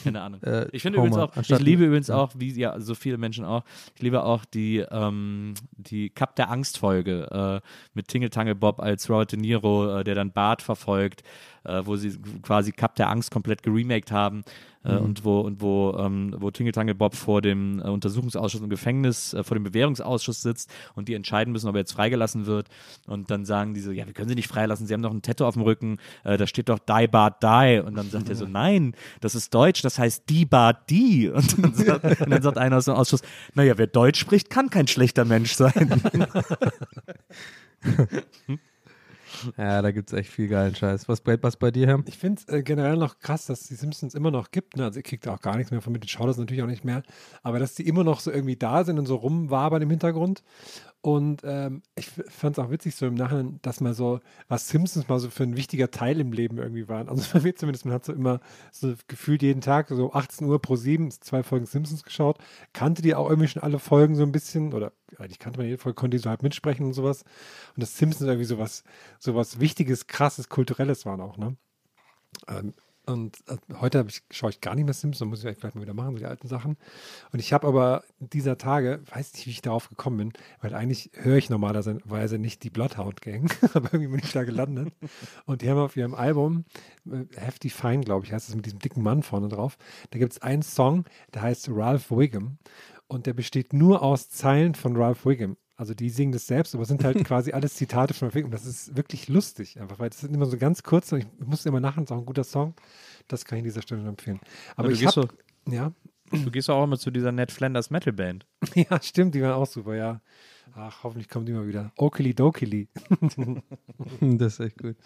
Keine Ahnung. Äh, ich finde übrigens auch, ich liebe übrigens auch, wie ja so viele Menschen auch, ich liebe auch die, ähm, die Cup der Angst Folge äh, mit Tingle Tangle Bob als Robert De Niro, äh, der dann Bart verfolgt, äh, wo sie quasi Cup der Angst komplett geremaked haben Mhm. und wo und wo ähm, wo Tingle Tangle Bob vor dem äh, Untersuchungsausschuss im Gefängnis, äh, vor dem Bewährungsausschuss sitzt und die entscheiden müssen, ob er jetzt freigelassen wird und dann sagen die so, ja, wir können sie nicht freilassen, sie haben noch ein Tattoo auf dem Rücken, äh, da steht doch Die Bart Die und dann sagt er so, *laughs* nein, das ist Deutsch, das heißt Die Bart Die *laughs* und dann sagt, und dann sagt einer aus dem Ausschuss, naja, wer Deutsch spricht, kann kein schlechter Mensch sein. *laughs* Ja, da gibt es echt viel geilen Scheiß. Was bei, was bei dir, Herr? Ich finde es äh, generell noch krass, dass die Simpsons immer noch gibt. Ne? Also ich kriege da auch gar nichts mehr von mit, ich schaue das natürlich auch nicht mehr. Aber dass die immer noch so irgendwie da sind und so rumwabern im Hintergrund. Und ähm, ich fand es auch witzig so im Nachhinein, dass mal so, was Simpsons mal so für ein wichtiger Teil im Leben irgendwie waren. Also *laughs* bei mir zumindest, man hat so immer so gefühlt jeden Tag so 18 Uhr pro 7 zwei Folgen Simpsons geschaut. Kannte die auch irgendwie schon alle Folgen so ein bisschen oder eigentlich kannte man jede Folge, konnte die so halt mitsprechen und sowas. Und dass Simpsons irgendwie sowas, sowas Wichtiges, Krasses, Kulturelles waren auch, ne? Ähm, und äh, heute ich, schaue ich gar nicht mehr Simpsons, muss ich vielleicht mal wieder machen, so die alten Sachen. Und ich habe aber dieser Tage, weiß nicht, wie ich darauf gekommen bin, weil eigentlich höre ich normalerweise nicht die Bloodhound Gang, *laughs* aber irgendwie bin ich da gelandet. Und die haben auf ihrem Album, äh, Hefty Fine, glaube ich, heißt es mit diesem dicken Mann vorne drauf, da gibt es einen Song, der heißt Ralph Wiggum. Und der besteht nur aus Zeilen von Ralph Wiggum. Also die singen das selbst, aber es sind halt *laughs* quasi alles Zitate von Wiggum. Das ist wirklich lustig, einfach, weil das sind immer so ganz kurz und ich musste immer nachher, das ist auch ein guter Song. Das kann ich an dieser Stelle empfehlen. Aber du ich gehst habe, so- ja, Du gehst auch immer zu dieser Ned Flanders Metal Band. *laughs* ja, stimmt, die waren auch super, ja. Ach, hoffentlich kommen die mal wieder. Okili Dokili. *laughs* Das ist echt gut.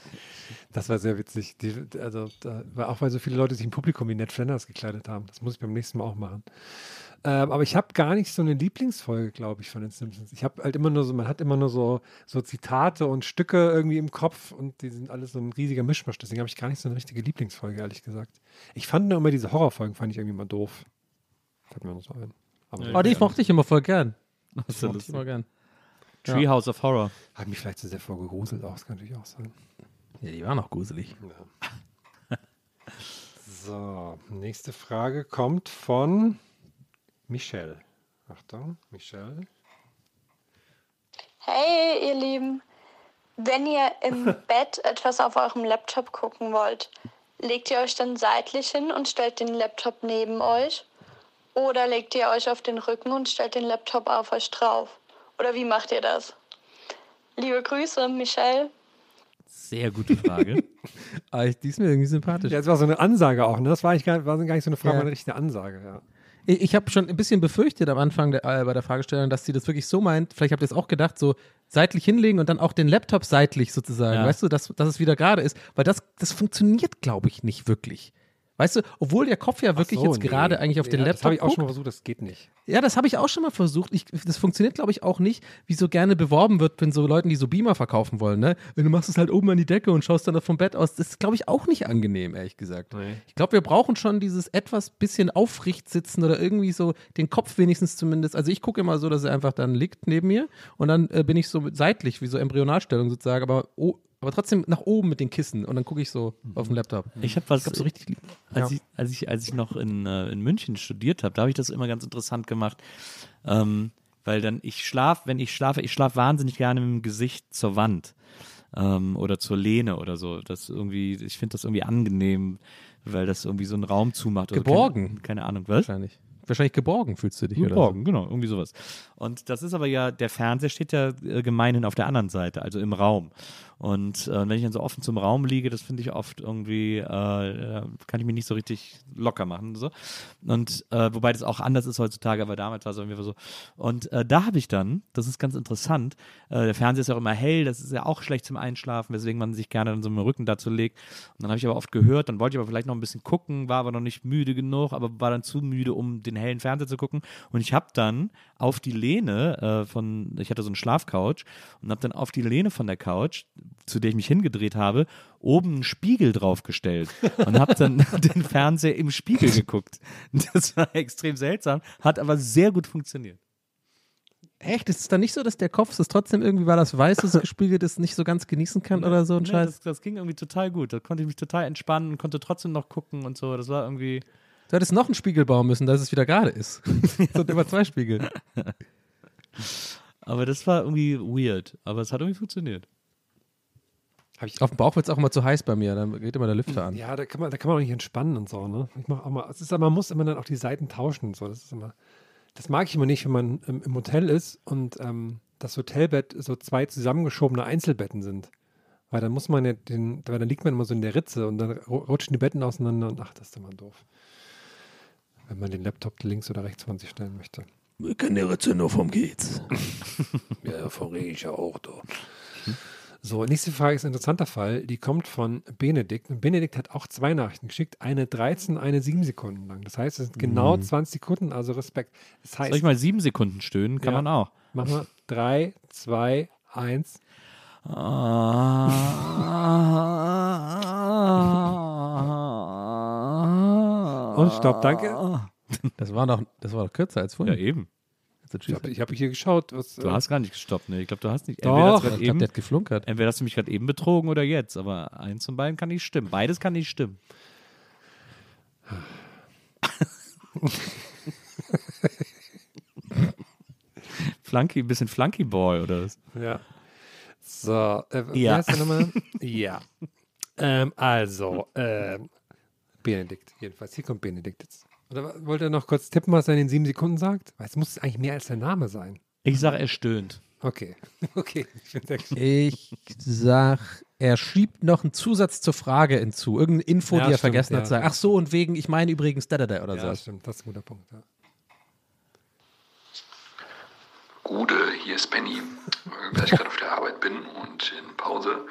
Das war sehr witzig. Die, also, da auch weil so viele Leute sich im Publikum wie Ned Flanders gekleidet haben. Das muss ich beim nächsten Mal auch machen. Ähm, aber ich habe gar nicht so eine Lieblingsfolge, glaube ich, von den Simpsons. Ich habe halt immer nur so, man hat immer nur so, so Zitate und Stücke irgendwie im Kopf und die sind alles so ein riesiger Mischmasch. Deswegen habe ich gar nicht so eine richtige Lieblingsfolge, ehrlich gesagt. Ich fand nur immer diese Horrorfolgen, fand ich irgendwie mal doof. Fällt mir noch so ein. Aber Oh, die mochte ich immer voll gern. Das ja mochte ich immer gern. Treehouse of Horror. Hat mich vielleicht zu sehr vorgeruselt auch, das kann natürlich auch sein. Ja, die waren auch gruselig. *laughs* So, nächste Frage kommt von Michelle. Achtung, Michelle. Hey, ihr Lieben. Wenn ihr im *laughs* Bett etwas auf eurem Laptop gucken wollt, legt ihr euch dann seitlich hin und stellt den Laptop neben euch? Oder legt ihr euch auf den Rücken und stellt den Laptop auf euch drauf? Oder wie macht ihr das? Liebe Grüße, Michelle. Sehr gute Frage. *laughs* Ah, ich- die ist mir irgendwie sympathisch. Ja, das war so eine Ansage auch, ne? Das war, eigentlich gar, war gar nicht so eine Frage, Ja. sondern eine richtige Ansage, ja. Ich, ich habe schon ein bisschen befürchtet am Anfang der, äh, bei der Fragestellung, dass sie das wirklich so meint. Vielleicht habt ihr es auch gedacht, so seitlich hinlegen und dann auch den Laptop seitlich sozusagen. Ja. Weißt du, dass, dass es wieder gerade ist. Weil das, das funktioniert, glaube ich, nicht wirklich. Weißt du, obwohl der Kopf ja wirklich so, jetzt nee. gerade eigentlich auf Nee, den ja, Laptop Das habe ich auch guckt. schon mal versucht, das geht nicht. Ja, das habe ich auch schon mal versucht. Ich, das funktioniert, glaube ich, auch nicht, wie so gerne beworben wird, wenn so Leuten, die so Beamer verkaufen wollen. Ne? Wenn du machst es halt oben an die Decke und schaust dann vom Bett aus, das ist, glaube ich, auch nicht angenehm, ehrlich gesagt. Nee. Ich glaube, wir brauchen schon dieses etwas bisschen aufrecht sitzen oder irgendwie so den Kopf wenigstens zumindest. Also ich gucke immer so, dass er einfach dann liegt neben mir und dann äh, bin ich so seitlich, wie so Embryonalstellung sozusagen, aber, oh, aber trotzdem nach oben mit den Kissen und dann gucke ich so auf dem Laptop. Ich habe was, so richtig lieb. als, Ja. ich, als, ich, als ich noch in, äh, in München studiert habe, da habe ich das immer ganz interessant gemacht. Ähm, weil dann ich schlaf, wenn ich schlafe, ich schlafe wahnsinnig gerne mit dem Gesicht zur Wand ähm, oder zur Lehne oder so. Das irgendwie, ich finde das irgendwie angenehm, weil das irgendwie so einen Raum zumacht. oder Geborgen. Keine, keine Ahnung, was? Wahrscheinlich. Wahrscheinlich geborgen fühlst du dich, oder? Geborgen, genau, irgendwie sowas. Und das ist aber ja, der Fernseher steht ja äh, gemeinhin auf der anderen Seite, also im Raum. Und äh, wenn ich dann so offen zum Raum liege, das finde ich oft irgendwie, äh, äh, kann ich mich nicht so richtig locker machen. So. Und äh, wobei das auch anders ist heutzutage, aber damals war es irgendwie so. Und äh, da habe ich dann, das ist ganz interessant, äh, der Fernseher ist ja auch immer hell, das ist ja auch schlecht zum Einschlafen, weswegen man sich gerne dann so mit dem Rücken dazu legt. Und dann habe ich aber oft gehört, dann wollte ich aber vielleicht noch ein bisschen gucken, war aber noch nicht müde genug, aber war dann zu müde, um den hellen Fernseher zu gucken. Und ich habe dann auf die Lehne von, ich hatte so einen Schlafcouch und habe dann auf die Lehne von der Couch, zu der ich mich hingedreht habe, oben einen Spiegel draufgestellt und habe dann *laughs* den Fernseher im Spiegel geguckt. Das war extrem seltsam, hat aber sehr gut funktioniert. Echt? Ist es dann nicht so, dass der Kopf es trotzdem irgendwie, weil das weiß, es gespiegelt ist, nicht so ganz genießen kann oder so ein Nee, Scheiß? Das, das ging irgendwie total gut. Da konnte ich mich total entspannen und konnte trotzdem noch gucken und so. Das war irgendwie. Du hättest noch einen Spiegel bauen müssen, dass es wieder gerade ist. *laughs* so immer zwei Spiegel. Aber das war irgendwie weird. Aber es hat irgendwie funktioniert. Auf dem Bauch wird es auch immer zu heiß bei mir, dann geht immer der Lüfter an. Ja, da kann man, da kann man auch nicht entspannen und so, ne? Ich mach auch mal, es ist, man muss immer dann auch die Seiten tauschen so. Das ist immer, das mag ich immer nicht, wenn man im, im Hotel ist und ähm, das Hotelbett so zwei zusammengeschobene Einzelbetten sind. Weil dann muss man ja den, weil dann liegt man immer so in der Ritze und dann ru- rutschen die Betten auseinander und ach, das ist immer doof. Wenn man den Laptop links oder rechts von sich stellen möchte. Wir kennen die Ritze nur vom Kiez. *laughs* Ja, von rede ich ja auch da. So, nächste Frage ist ein interessanter Fall. Die kommt von Benedikt. Und Benedikt hat auch zwei Nachrichten geschickt. Eine 13, eine 7 Sekunden lang. Das heißt, es sind genau Mhm. 20 Sekunden, also Respekt. Das heißt, Soll ich mal sieben Sekunden stöhnen? Kann Ja. man auch. Machen wir 3, 2, 1. Und stopp, danke. *laughs* Das war noch, das war noch kürzer als vorhin. Ja, eben. Also, Ich tschüss. habe ich hab hier geschaut. Was, Du äh, hast gar nicht gestoppt, ne? Ich glaube, du hast nicht. Doch. Entweder hast du Ich grad glaub, eben, der hat geflunkert. entweder hast du mich gerade eben betrogen oder jetzt. Aber eins von beiden kann nicht stimmen. Beides kann nicht stimmen. *laughs* Flunky, ein bisschen Flunky Boy oder was? Ja. So, äh, Ja. *laughs* ja. Ähm, also, ähm, Benedikt, jedenfalls. Hier kommt Benedikt jetzt. Oder wollt ihr noch kurz tippen, was er in den sieben Sekunden sagt? Weil es muss eigentlich mehr als der Name sein. Ich sage, er stöhnt. Okay. *laughs* Okay. Ich bin sehr gespannt. Ich sag, er schiebt noch einen Zusatz zur Frage hinzu. Irgendeine Info, Ja, die er stimmt, vergessen ja. hat zu sagen. Ach so, und wegen, ich meine übrigens da, da, da oder Ja, so. das stimmt. Das ist ein guter Punkt. Ja. Gude, hier ist Benny. Da ich gerade auf der Arbeit bin und in Pause,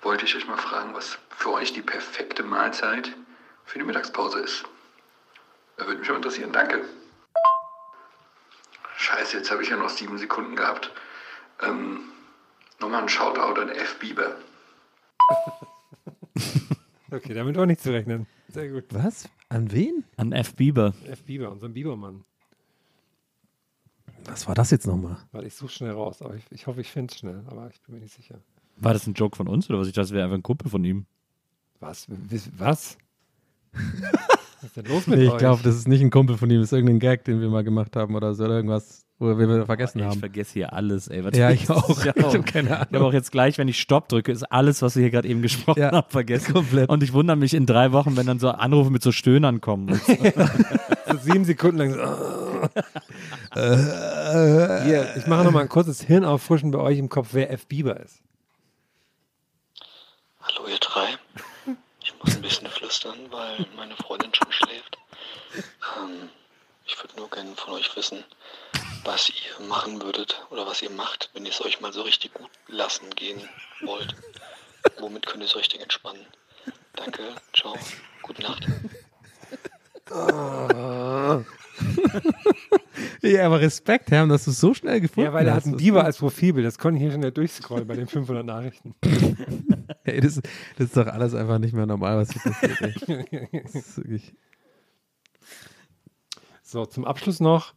wollte ich euch mal fragen, was für euch die perfekte Mahlzeit für die Mittagspause ist. Würde mich mal interessieren. Danke. Scheiße, jetzt habe ich ja noch sieben Sekunden gehabt. Ähm, nochmal ein Shoutout an F. Bieber. *laughs* Okay, damit auch nicht zu rechnen. Sehr gut. Was? An wen? An F. Bieber. F. Bieber, unserem Biebermann. Was war das jetzt nochmal? Weil ich suche schnell raus, aber ich, ich hoffe, ich finde es schnell, aber ich bin mir nicht sicher. War das ein Joke von uns oder was? Ich dachte, das wäre einfach ein Kumpel von ihm. Was? Was? *laughs* Was ist denn los mit Nee, ich euch? glaube, das ist nicht ein Kumpel von ihm, das ist irgendein Gag, den wir mal gemacht haben oder so, oder irgendwas, wo wir, vergessen Ich haben. vergesse hier alles, ey. Was Ja, ich auch. *laughs* Ich hab keine Ich Ahnung. habe auch jetzt gleich, wenn ich Stopp drücke, ist alles, was wir hier gerade eben gesprochen Ja, haben, vergessen. komplett. Und ich wundere mich in drei Wochen, wenn dann so Anrufe mit so Stöhnern kommen. *laughs* So. So sieben Sekunden lang. So, *laughs* Hier, ich mache nochmal ein kurzes Hirnauffrischen bei euch im Kopf, wer F. Bieber ist. Hallo ihr drei. Muss ein bisschen flüstern, weil meine Freundin schon schläft. Ähm, ich würde nur gerne von euch wissen, was ihr machen würdet oder was ihr macht, wenn ihr es euch mal so richtig gut lassen gehen wollt. Womit könnt ihr es richtig entspannen? Danke, ciao, gute Nacht. *laughs* Ja, aber Respekt, Herr, dass du es so schnell gefunden Ja, weil er hast. hat einen Das- Bieber als Profilbild. Das konnte ich hier schon nicht durchscrollen bei den 500 Nachrichten. *laughs* Ey, das, das ist doch alles einfach nicht mehr normal, was hier passiert. Wirklich, So, zum Abschluss noch.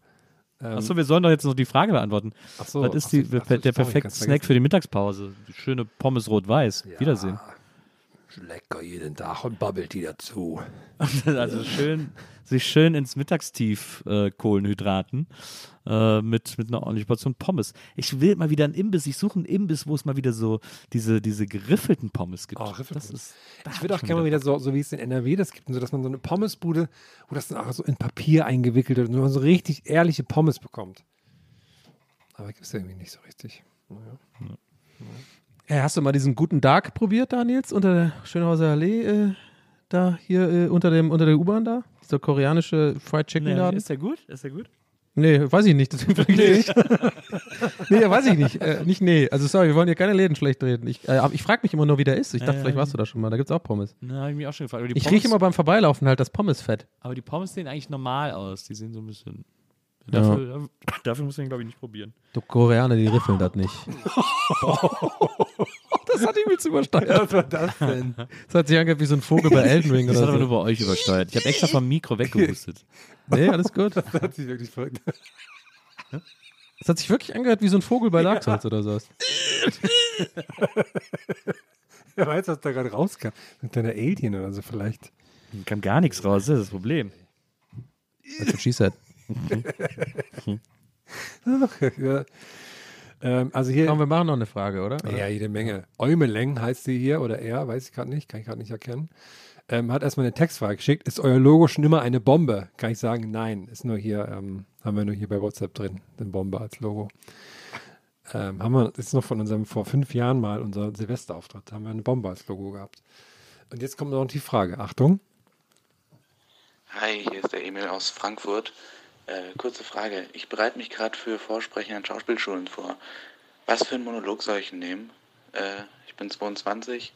Ähm, Achso, wir sollen doch jetzt noch die Frage beantworten. Ach so, Was ist die, ach so, der sorry, perfekte Snack vergessen. für die Mittagspause? Die schöne Pommes rot-weiß. Wiedersehen. Lecker jeden Tag und Bubble Tea dazu. *laughs* also schön, sich schön ins Mittagstief äh, Kohlenhydraten äh, mit, mit einer ordentlichen Portion Pommes. Ich will mal wieder einen Imbiss. Ich suche einen Imbiss, wo es mal wieder so diese, diese geriffelten Pommes gibt. Oh, das ist, Ich würde auch gerne mal wieder so, so wie es in NRW das gibt, so dass man so eine Pommesbude, wo das dann auch so in Papier eingewickelt wird und man so richtig ehrliche Pommes bekommt. Aber gibt es irgendwie nicht so richtig. Naja. Ey, hast du mal diesen guten Dark probiert, Daniels, unter der Schönhauser Allee, äh, da hier äh, unter, dem, unter der U-Bahn da? Dieser koreanische Fried Chicken nee, Laden? ist der gut? Ist der gut? Nee, weiß ich nicht. Das nicht. *laughs* nee, weiß ich nicht. Äh, nicht, nee. Also sorry, wir wollen hier keine Läden schlecht reden. Ich, äh, ich frage mich immer nur, wie der ist. Ich dachte, vielleicht warst du da schon mal. Da gibt es auch Pommes. Na, habe ich mich auch schon gefragt. Ich rieche immer beim Vorbeilaufen halt das Pommesfett. Aber die Pommes sehen eigentlich normal aus. Die sehen so ein bisschen. Ja. Dafür, *laughs* dafür muss man, glaube ich, nicht probieren. Du Koreaner, die riffeln das nicht. *laughs* das hat übelst übersteuert. Was war das denn? Das hat sich angehört wie so ein Vogel bei Elden Ring Das oder hat aber so. nur bei euch übersteuert. Ich habe extra vom Mikro weggehustet. *laughs* Nee, alles gut. Das hat sich wirklich verrückt. Das hat sich wirklich angehört wie so ein Vogel bei Lachsholz oder sowas. Wer weiß, was da gerade rauskam. Ein kleiner Alien oder so vielleicht. Kam gar nichts raus, das ist das Problem. That's what she said. Ja. *laughs* ähm, also hier. Komm, wir machen noch eine Frage, oder? Ja, jede Menge. Eumeleng heißt sie hier oder er, weiß ich gerade nicht, kann ich gerade nicht erkennen. Ähm, hat erstmal eine Textfrage geschickt. Ist euer Logo schon immer eine Bombe? Kann ich sagen, nein. Ist nur hier, ähm, haben wir nur hier bei WhatsApp drin, den Bombe als Logo. Ähm, haben wir, ist noch von unserem vor fünf Jahren mal, unser Silvesterauftritt, haben wir eine Bombe als Logo gehabt. Und jetzt kommt noch die Frage. Achtung. Hi, hier ist der Emil aus Frankfurt. Äh, kurze Frage. Ich bereite mich gerade für Vorsprechen an Schauspielschulen vor. Was für einen Monolog soll ich nehmen? Äh, ich bin 22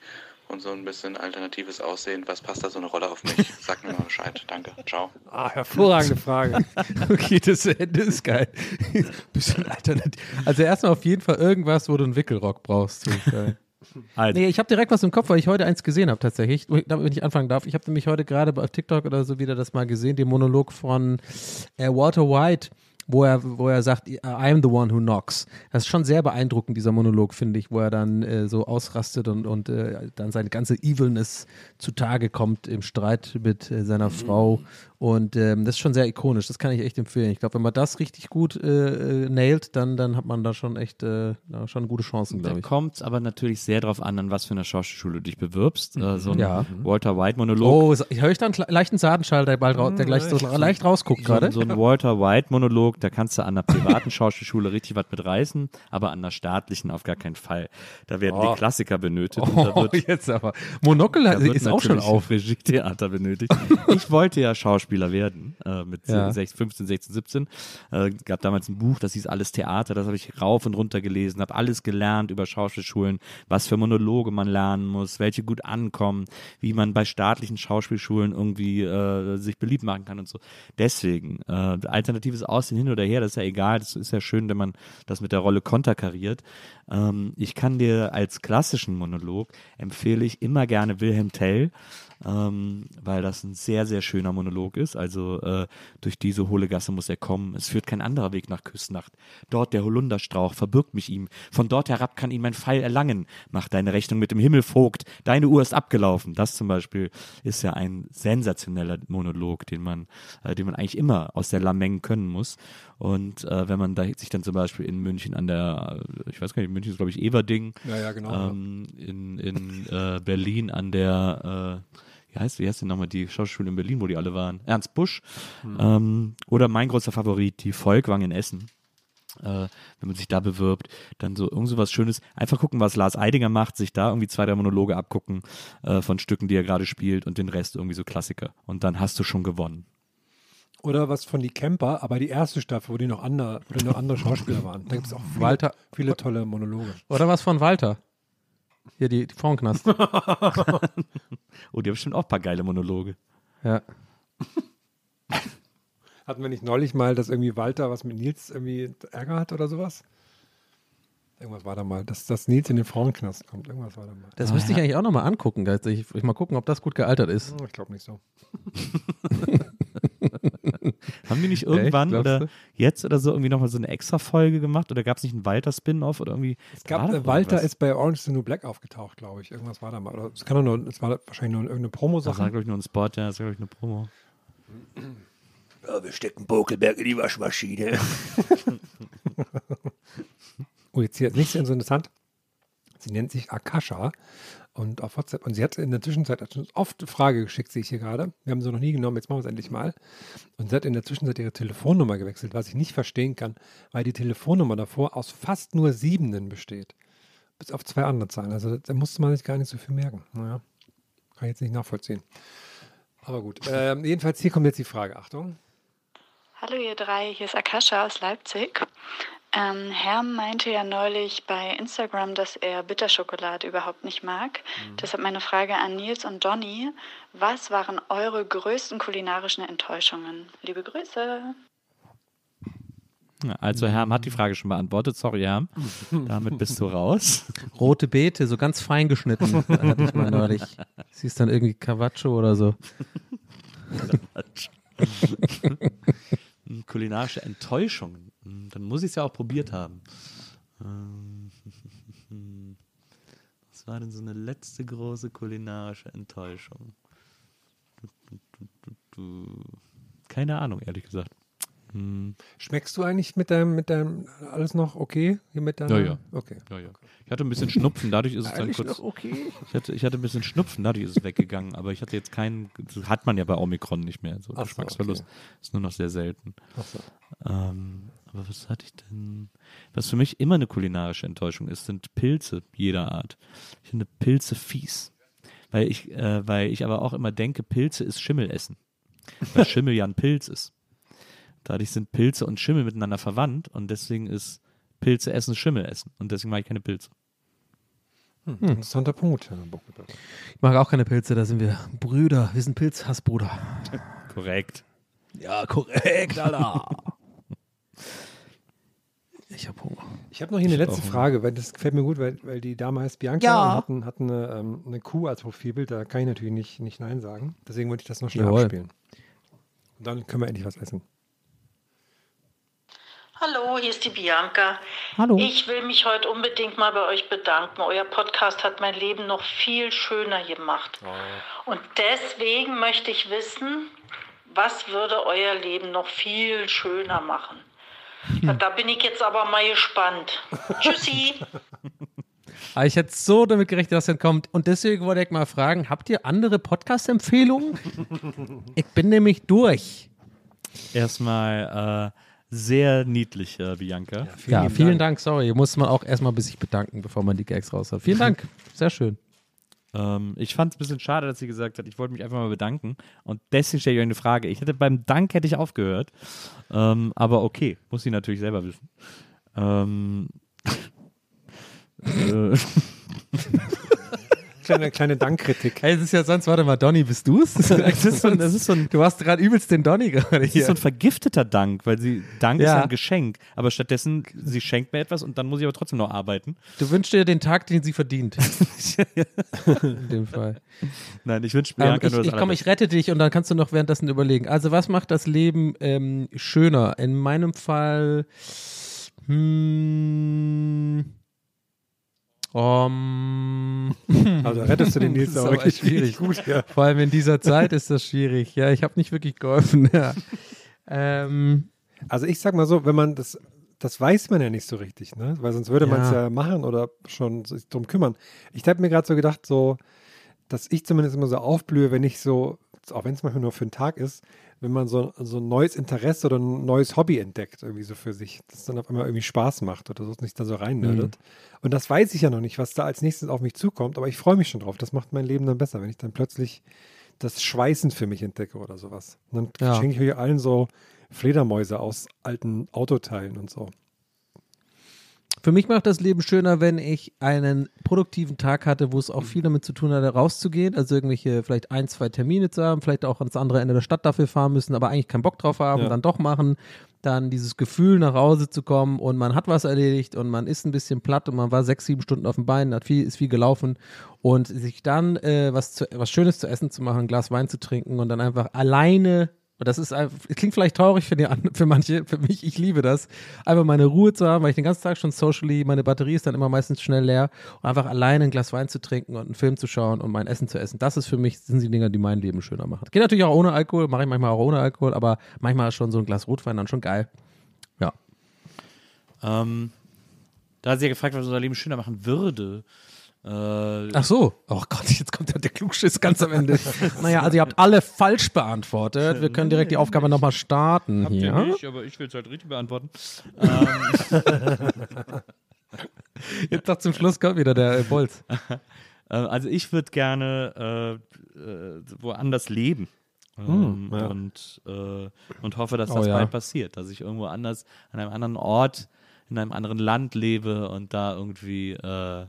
und so ein bisschen alternatives Aussehen. Was passt da so eine Rolle auf mich? *laughs* Sag mir mal Bescheid. Danke. Ciao. Ah, hervorragende Frage. *laughs* Okay, das Ende ist geil. *laughs* Bisschen alternativ. Also erstmal auf jeden Fall irgendwas, wo du einen Wickelrock brauchst. Halt. Nee, ich habe direkt was im Kopf, weil ich heute eins gesehen habe tatsächlich. Damit ich anfangen darf. Ich habe nämlich heute gerade bei TikTok oder so wieder das mal gesehen, den Monolog von äh, Walter White, wo er, wo er sagt, I am the one who knocks. Das ist schon sehr beeindruckend, dieser Monolog, finde ich, wo er dann äh, so ausrastet und, und äh, dann seine ganze Evilness zutage kommt im Streit mit äh, seiner Frau. Und ähm, das ist schon sehr ikonisch, das kann ich echt empfehlen. Ich glaube, wenn man das richtig gut äh, äh, nailt, dann, dann hat man da schon echt äh, da schon gute Chancen, Da glaube ich. kommt es aber natürlich sehr drauf an, an was für eine Schauspielschule du dich bewirbst. Äh, so ein Ja. Walter White-Monolog. Oh, so- ich höre ich da einen leichten Sadenschall, der bald der gleich so leicht rausguckt So, gerade. so ein Walter White-Monolog, da kannst du an einer privaten Schauspielschule richtig was mit reißen, aber an einer staatlichen auf gar keinen Fall. Da werden Oh. die Klassiker benötigt. und da Oh, wird, jetzt aber. Monokel ist auch schon auf. Regietheater benötigt. Ich wollte ja Schauspieler werden, äh, mit Ja. 16, 15, 16, 17. Äh, gab damals ein Buch, das hieß Alles Theater, das habe ich rauf und runter gelesen, habe alles gelernt über Schauspielschulen, was für Monologe man lernen muss, welche gut ankommen, wie man bei staatlichen Schauspielschulen irgendwie äh, sich beliebt machen kann und so. Deswegen, äh, alternatives Aussehen hin oder her, das ist ja egal, das ist ja schön, wenn man das mit der Rolle konterkariert. Ähm, ich kann dir als klassischen Monolog empfehle ich immer gerne Wilhelm Tell, ähm, weil das ein sehr, sehr schöner Monolog ist. Also äh, durch diese hohle Gasse muss er kommen. Es führt kein anderer Weg nach Küsnacht. Dort der Holunderstrauch verbirgt mich ihm. Von dort herab kann ihn mein Pfeil erlangen. Mach deine Rechnung mit dem Himmel, Vogt. Deine Uhr ist abgelaufen. Das zum Beispiel ist ja ein sensationeller Monolog, den man, äh, den man eigentlich immer aus der Lameng können muss. Und äh, wenn man da sich dann zum Beispiel in München an der, äh, ich weiß gar nicht, München ist glaube ich Everding, Ja, ja, genau. ähm, in, in äh, Berlin an der, äh, wie heißt, wie heißt denn nochmal die Schauspielschule in Berlin, wo die alle waren? Ernst Busch. Hm. Ähm, oder mein großer Favorit, die Volkwang in Essen. Äh, wenn man sich da bewirbt, dann so irgend so was Schönes. Einfach gucken, was Lars Eidinger macht, sich da irgendwie zwei, drei Monologe abgucken äh, von Stücken, die er gerade spielt und den Rest irgendwie so Klassiker. Und dann hast du schon gewonnen. Oder was von die Camper, aber die erste Staffel, wo die noch andere, wo die noch andere Schauspieler waren. Da gibt es auch viele, Walter- viele tolle Monologe. Oder was von Walter? Hier, die, die Frauenknast. *laughs* oh, die haben bestimmt auch ein paar geile Monologe. Ja. Hatten wir nicht neulich mal, dass irgendwie Walter was mit Nils irgendwie Ärger hat oder sowas? Irgendwas war da mal, dass, dass Nils in den Frauenknast kommt. Irgendwas war da mal. Das müsste ich eigentlich auch nochmal angucken. Geist. Ich, ich mal gucken, ob das gut gealtert ist. Ich glaube nicht so. *laughs* *laughs* Haben die nicht Echt, irgendwann glaubst oder du? jetzt oder so irgendwie nochmal so eine extra Folge gemacht? Oder gab es nicht einen Walter-Spin-Off oder irgendwie? Es gab, äh, Walter ist bei Orange is the New Black aufgetaucht, glaube ich. Irgendwas war da mal. Oder es kann doch nur, es war wahrscheinlich nur irgendeine Das war, Promo-Sache. glaube ich, nur ein Spot, ja, das war, glaube ich, eine Promo. Ja, wir stecken Bokelberg in die Waschmaschine. *laughs* Oh, jetzt hier, nicht so interessant. Sie nennt sich Akasha und auf WhatsApp. Und sie hat in der Zwischenzeit hat uns oft eine Frage geschickt, sehe ich hier gerade. Wir haben sie noch nie genommen, jetzt machen wir es endlich mal. Und sie hat in der Zwischenzeit ihre Telefonnummer gewechselt, was ich nicht verstehen kann, weil die Telefonnummer davor aus fast nur Siebenen besteht. Bis auf zwei andere Zahlen. Also da musste man sich gar nicht so viel merken. Naja, kann ich jetzt nicht nachvollziehen. Aber gut. Ähm, jedenfalls, hier kommt jetzt die Frage. Achtung. Hallo ihr drei, hier ist Akasha aus Leipzig. Ähm, Herm meinte ja neulich bei Instagram, dass er Bitterschokolade überhaupt nicht mag. Deshalb meine Frage an Nils und Donny. Was waren eure größten kulinarischen Enttäuschungen? Liebe Grüße. Also Herm hat die Frage schon beantwortet. Sorry, Herm. *laughs* Damit bist du raus. Rote Beete, so ganz fein geschnitten. *laughs* Hatte ich mal neulich. Sie ist dann irgendwie Carvaccio oder so. *laughs* Hm, Kulinarische Enttäuschungen. Hm, Dann muss ich es ja auch probiert haben. Ähm, *laughs* Was war denn so eine letzte große kulinarische Enttäuschung? Keine Ahnung, ehrlich gesagt. Hm. Schmeckst du eigentlich mit deinem, mit deinem alles noch okay? Hier mit deiner, Ja, ja. Okay. Ja, ja. Ich hatte ein bisschen Schnupfen, dadurch ist es dann kurz. noch okay. Ich hatte, ich hatte ein bisschen Schnupfen, dadurch ist es weggegangen, aber ich hatte jetzt keinen, das hat man ja bei Omikron nicht mehr, so Ach so, Geschmacksverlust. Ist nur noch sehr selten. Ach so. Ähm, aber was hatte ich denn? Was für mich immer eine kulinarische Enttäuschung ist, sind Pilze jeder Art. Ich finde Pilze fies. Weil ich, äh, weil ich aber auch immer denke, Pilze ist Schimmelessen. Weil *laughs* Schimmel ja ein Pilz ist. Dadurch sind Pilze und Schimmel miteinander verwandt und deswegen ist Pilze essen Schimmel essen. Und deswegen mag ich keine Pilze. Hm, interessanter Punkt, Herr Buckelberg. Ich mag auch keine Pilze, da sind wir Brüder. Wir sind Pilzhassbruder. *laughs* Korrekt. Ja, korrekt, Alter. Ich hab Hunger. Ich habe noch hier eine Ich letzte. Frage, weil das gefällt mir gut, weil, weil die Dame heißt Bianca Ja. und hat, ein, hat eine, ähm, eine Kuh als Profilbild. Da kann ich natürlich nicht, nicht Nein sagen. Deswegen wollte ich das noch schnell Jawohl. abspielen. Und dann können wir endlich was essen. Hallo, hier ist die Bianca. Hallo. Ich will mich heute unbedingt mal bei euch bedanken. Euer Podcast hat mein Leben noch viel schöner gemacht. Und deswegen möchte ich wissen, was würde euer Leben noch viel schöner machen? Ja, da bin ich jetzt aber mal gespannt. *laughs* Tschüssi. Aber ich hätte so damit gerechnet, dass dann kommt. Und deswegen wollte ich mal fragen, habt ihr andere Podcast-Empfehlungen? ich bin nämlich durch. Erstmal äh, sehr niedlich, äh, Bianca. ja, vielen Dank. Sorry, hier muss man auch erstmal bei sich bedanken, bevor man die Gags raus hat. Vielen Dank. Sehr schön. Ähm, ich fand es ein bisschen schade, dass sie gesagt hat, ich wollte mich einfach mal bedanken. Und deswegen stelle ich euch eine Frage. Ich hätte beim Dank hätte ich aufgehört. Ähm, aber okay, muss sie natürlich selber wissen. Ähm, *laughs* äh, *laughs* kleine, kleine Dankkritik. Ey, es ist ja sonst, warte mal, Donny, bist du's? Das ist so, das ist so ein, du hast gerade übelst den Donny gerade Das hier. ist so ein vergifteter Dank, weil sie Dank ist Ja. ja ein Geschenk, aber stattdessen sie schenkt mir etwas und dann muss ich aber trotzdem noch arbeiten. Du wünschst dir den Tag, den sie verdient. *laughs* In dem Fall. Nein, ich wünsche Ähm, Bianca ich, nur das ich komm, ich rette dich und dann kannst du noch währenddessen überlegen. Also, was macht das Leben ähm, schöner? In meinem Fall. Hm, um, *laughs* Also rettest du den *laughs* Nils Das ist aber wirklich schwierig. gut, ja. Vor allem in dieser Zeit ist das schwierig. Ja, ich habe nicht wirklich geholfen. Ja. Ähm, Also ich sag mal so, wenn man das, das weiß man ja nicht so richtig, ne? Weil sonst würde man es Ja. ja machen oder schon sich drum kümmern. Ich habe mir gerade so gedacht, so, dass ich zumindest immer so aufblühe, wenn ich so, auch wenn es manchmal nur für einen Tag ist, wenn man so, so ein neues Interesse oder ein neues Hobby entdeckt, irgendwie so für sich, das dann auf einmal irgendwie Spaß macht oder so, sich da so reinnördet. Und das weiß ich ja noch nicht, was da als nächstes auf mich zukommt, aber ich freue mich schon drauf. Das macht mein Leben dann besser, wenn ich dann plötzlich das Schweißen für mich entdecke oder sowas. Und dann Ja. schenke ich euch allen so Fledermäuse aus alten Autoteilen und so. Für mich macht das Leben schöner, wenn ich einen produktiven Tag hatte, wo es auch viel damit zu tun hatte, rauszugehen. Also irgendwelche vielleicht ein, zwei Termine zu haben, vielleicht auch ans andere Ende der Stadt dafür fahren müssen, aber eigentlich keinen Bock drauf haben, Ja. dann doch machen. Dann dieses Gefühl, nach Hause zu kommen und man hat was erledigt und man ist ein bisschen platt und man war sechs, sieben Stunden auf dem Bein, hat viel, ist viel gelaufen und sich dann äh, was, zu, was Schönes zu essen zu machen, ein Glas Wein zu trinken und dann einfach alleine und das ist einfach, klingt vielleicht traurig für, die, für manche, für mich, ich liebe das, einfach meine Ruhe zu haben, weil ich den ganzen Tag schon socially, meine Batterie ist dann immer meistens schnell leer und einfach alleine ein Glas Wein zu trinken und einen Film zu schauen und mein Essen zu essen. Das ist für mich, sind die Dinge, die mein Leben schöner machen. Geht natürlich auch ohne Alkohol, mache ich manchmal auch ohne Alkohol, aber manchmal ist schon so ein Glas Rotwein dann schon geil. Ja. Ähm, da hat sie ja gefragt, was unser Leben schöner machen würde. Äh, Ach so. Oh Gott, jetzt kommt ja der Klugschiss ganz am Ende. *laughs* naja, also ihr habt alle falsch beantwortet. Wir können direkt die Aufgabe nochmal starten Habt hier. ihr nicht, aber ich will es halt richtig beantworten. ähm, *laughs* Jetzt noch zum Schluss kommt wieder der äh, Bolz. *laughs* Äh, also ich würde gerne äh, äh, woanders leben. Hm, Ähm, ja. und, äh, und hoffe, dass Oh, das ja. bald passiert, dass ich irgendwo anders, an einem anderen Ort, in einem anderen Land lebe und da irgendwie, äh,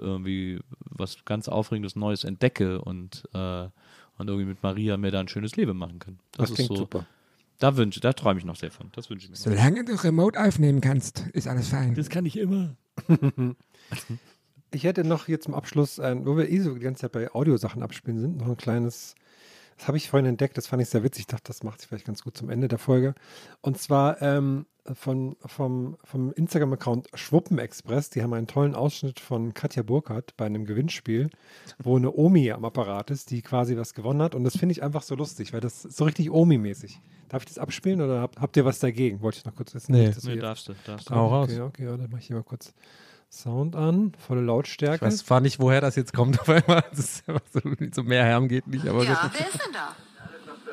irgendwie was ganz Aufregendes Neues entdecke und, äh, und irgendwie mit Maria mir da ein schönes Leben machen kann. Das ist klingt so, super. Da wünsche, da träume ich noch sehr von. Das wünsche ich mir. Solange du remote aufnehmen kannst, ist alles fein. Das kann ich immer. *laughs* Ich hätte noch hier zum Abschluss, ein, wo wir eh so die ganze Zeit bei Audiosachen abspielen sind, noch ein kleines, das habe ich vorhin entdeckt, das fand ich sehr witzig, ich dachte, das macht sich vielleicht ganz gut zum Ende der Folge. Und zwar ähm, von, vom, vom Instagram-Account Schwuppenexpress, die haben einen tollen Ausschnitt von Katja Burkhardt bei einem Gewinnspiel, wo eine Omi am Apparat ist, die quasi was gewonnen hat. Und das finde ich einfach so lustig, weil das ist so richtig Omi-mäßig. Darf ich das abspielen oder habt, habt ihr was dagegen? Wollte ich noch kurz wissen. Nee. Nicht, Nee, darfst du, darfst du. Okay, Hau raus. Okay, okay, ja, dann mache ich hier mal kurz Sound an, volle Ich Lautstärke. weiß zwar nicht, woher das jetzt kommt, *laughs* auf einmal. Das ist einfach so, so mehr Herm geht nicht, aber Ja, wer ist denn da?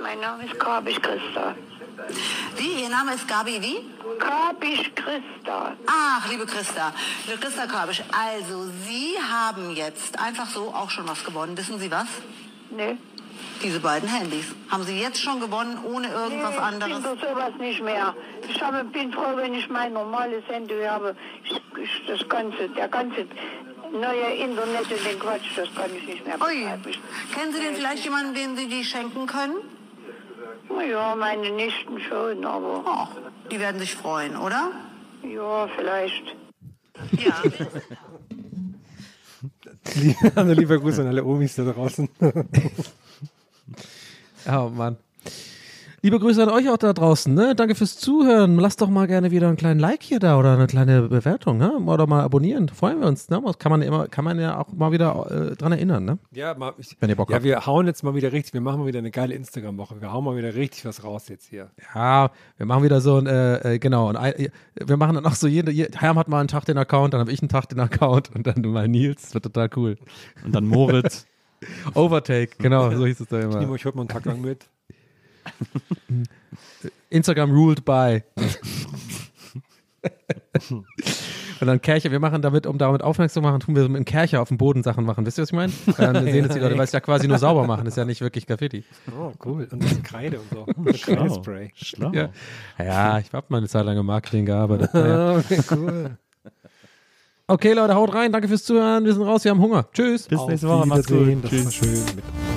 Mein Name ist Kabisch Christa. Wie? Ihr Name ist Gabi wie? Kabisch Christa. Ach, liebe Christa. Liebe Christa Kabisch, also Sie haben jetzt einfach so auch schon was gewonnen. Wissen Sie was? Nee. Diese beiden Handys. Haben Sie jetzt schon gewonnen, ohne irgendwas nee, anderes? Ich bin sowas nicht mehr. Ich habe, bin froh, wenn ich mein normales Handy habe. Ich, ich, das ganze, der ganze neue Internet und den Quatsch, das kann ich nicht mehr Ui. Kennen Sie denn vielleicht jemanden, den Sie die schenken können? Ja, meine Nichten schon, aber. Ach, die werden sich freuen, oder? Ja, vielleicht. Ja. *laughs* also lieber Gruß an alle Omis da draußen. Oh Mann. Liebe Grüße an euch auch da draußen. Ne? Danke fürs Zuhören. Lasst doch mal gerne wieder einen kleinen Like hier da oder eine kleine Bewertung. Ne? Oder mal abonnieren. Freuen wir uns. Ne? Kann, man immer, kann man ja auch mal wieder äh, dran erinnern. Ne? Ja, mal, ich, Wenn ihr Bock ja, habt. wir hauen jetzt mal wieder richtig, wir machen mal wieder eine geile Instagram-Woche. Wir hauen mal wieder richtig was raus jetzt hier. Ja, wir machen wieder so ein, äh, äh, genau, und ein, wir machen dann auch so, jede, je, Herm hat mal einen Tag den Account, dann habe ich einen Tag den Account und dann mal Nils. Das wird total cool. Und dann Moritz. *laughs* Overtake, genau, so hieß es da Ich nehme immer. euch heute mal einen Tag lang mit. *laughs* Instagram ruled by. *laughs* Und dann Kercher, wir machen damit, um damit aufmerksam zu machen, tun wir mit einem Kercher auf dem Boden Sachen machen. Wisst ihr, was ich meine? Dann *laughs* sehen es die Leute, weil es ja quasi nur sauber machen, ist ja nicht wirklich Graffiti. Oh, cool. Und das Kreide und so. Und Kreidespray. Schlau. Ja, ja ich habe mal eine Zeit lang im Marketing gearbeitet. Ah, okay, cool. Okay, Leute, haut rein. Danke fürs Zuhören. Wir sind raus. Wir haben Hunger. Tschüss. Bis Auf nächste Woche. Macht's gut. Wiedersehen. Das war Tschüss. schön.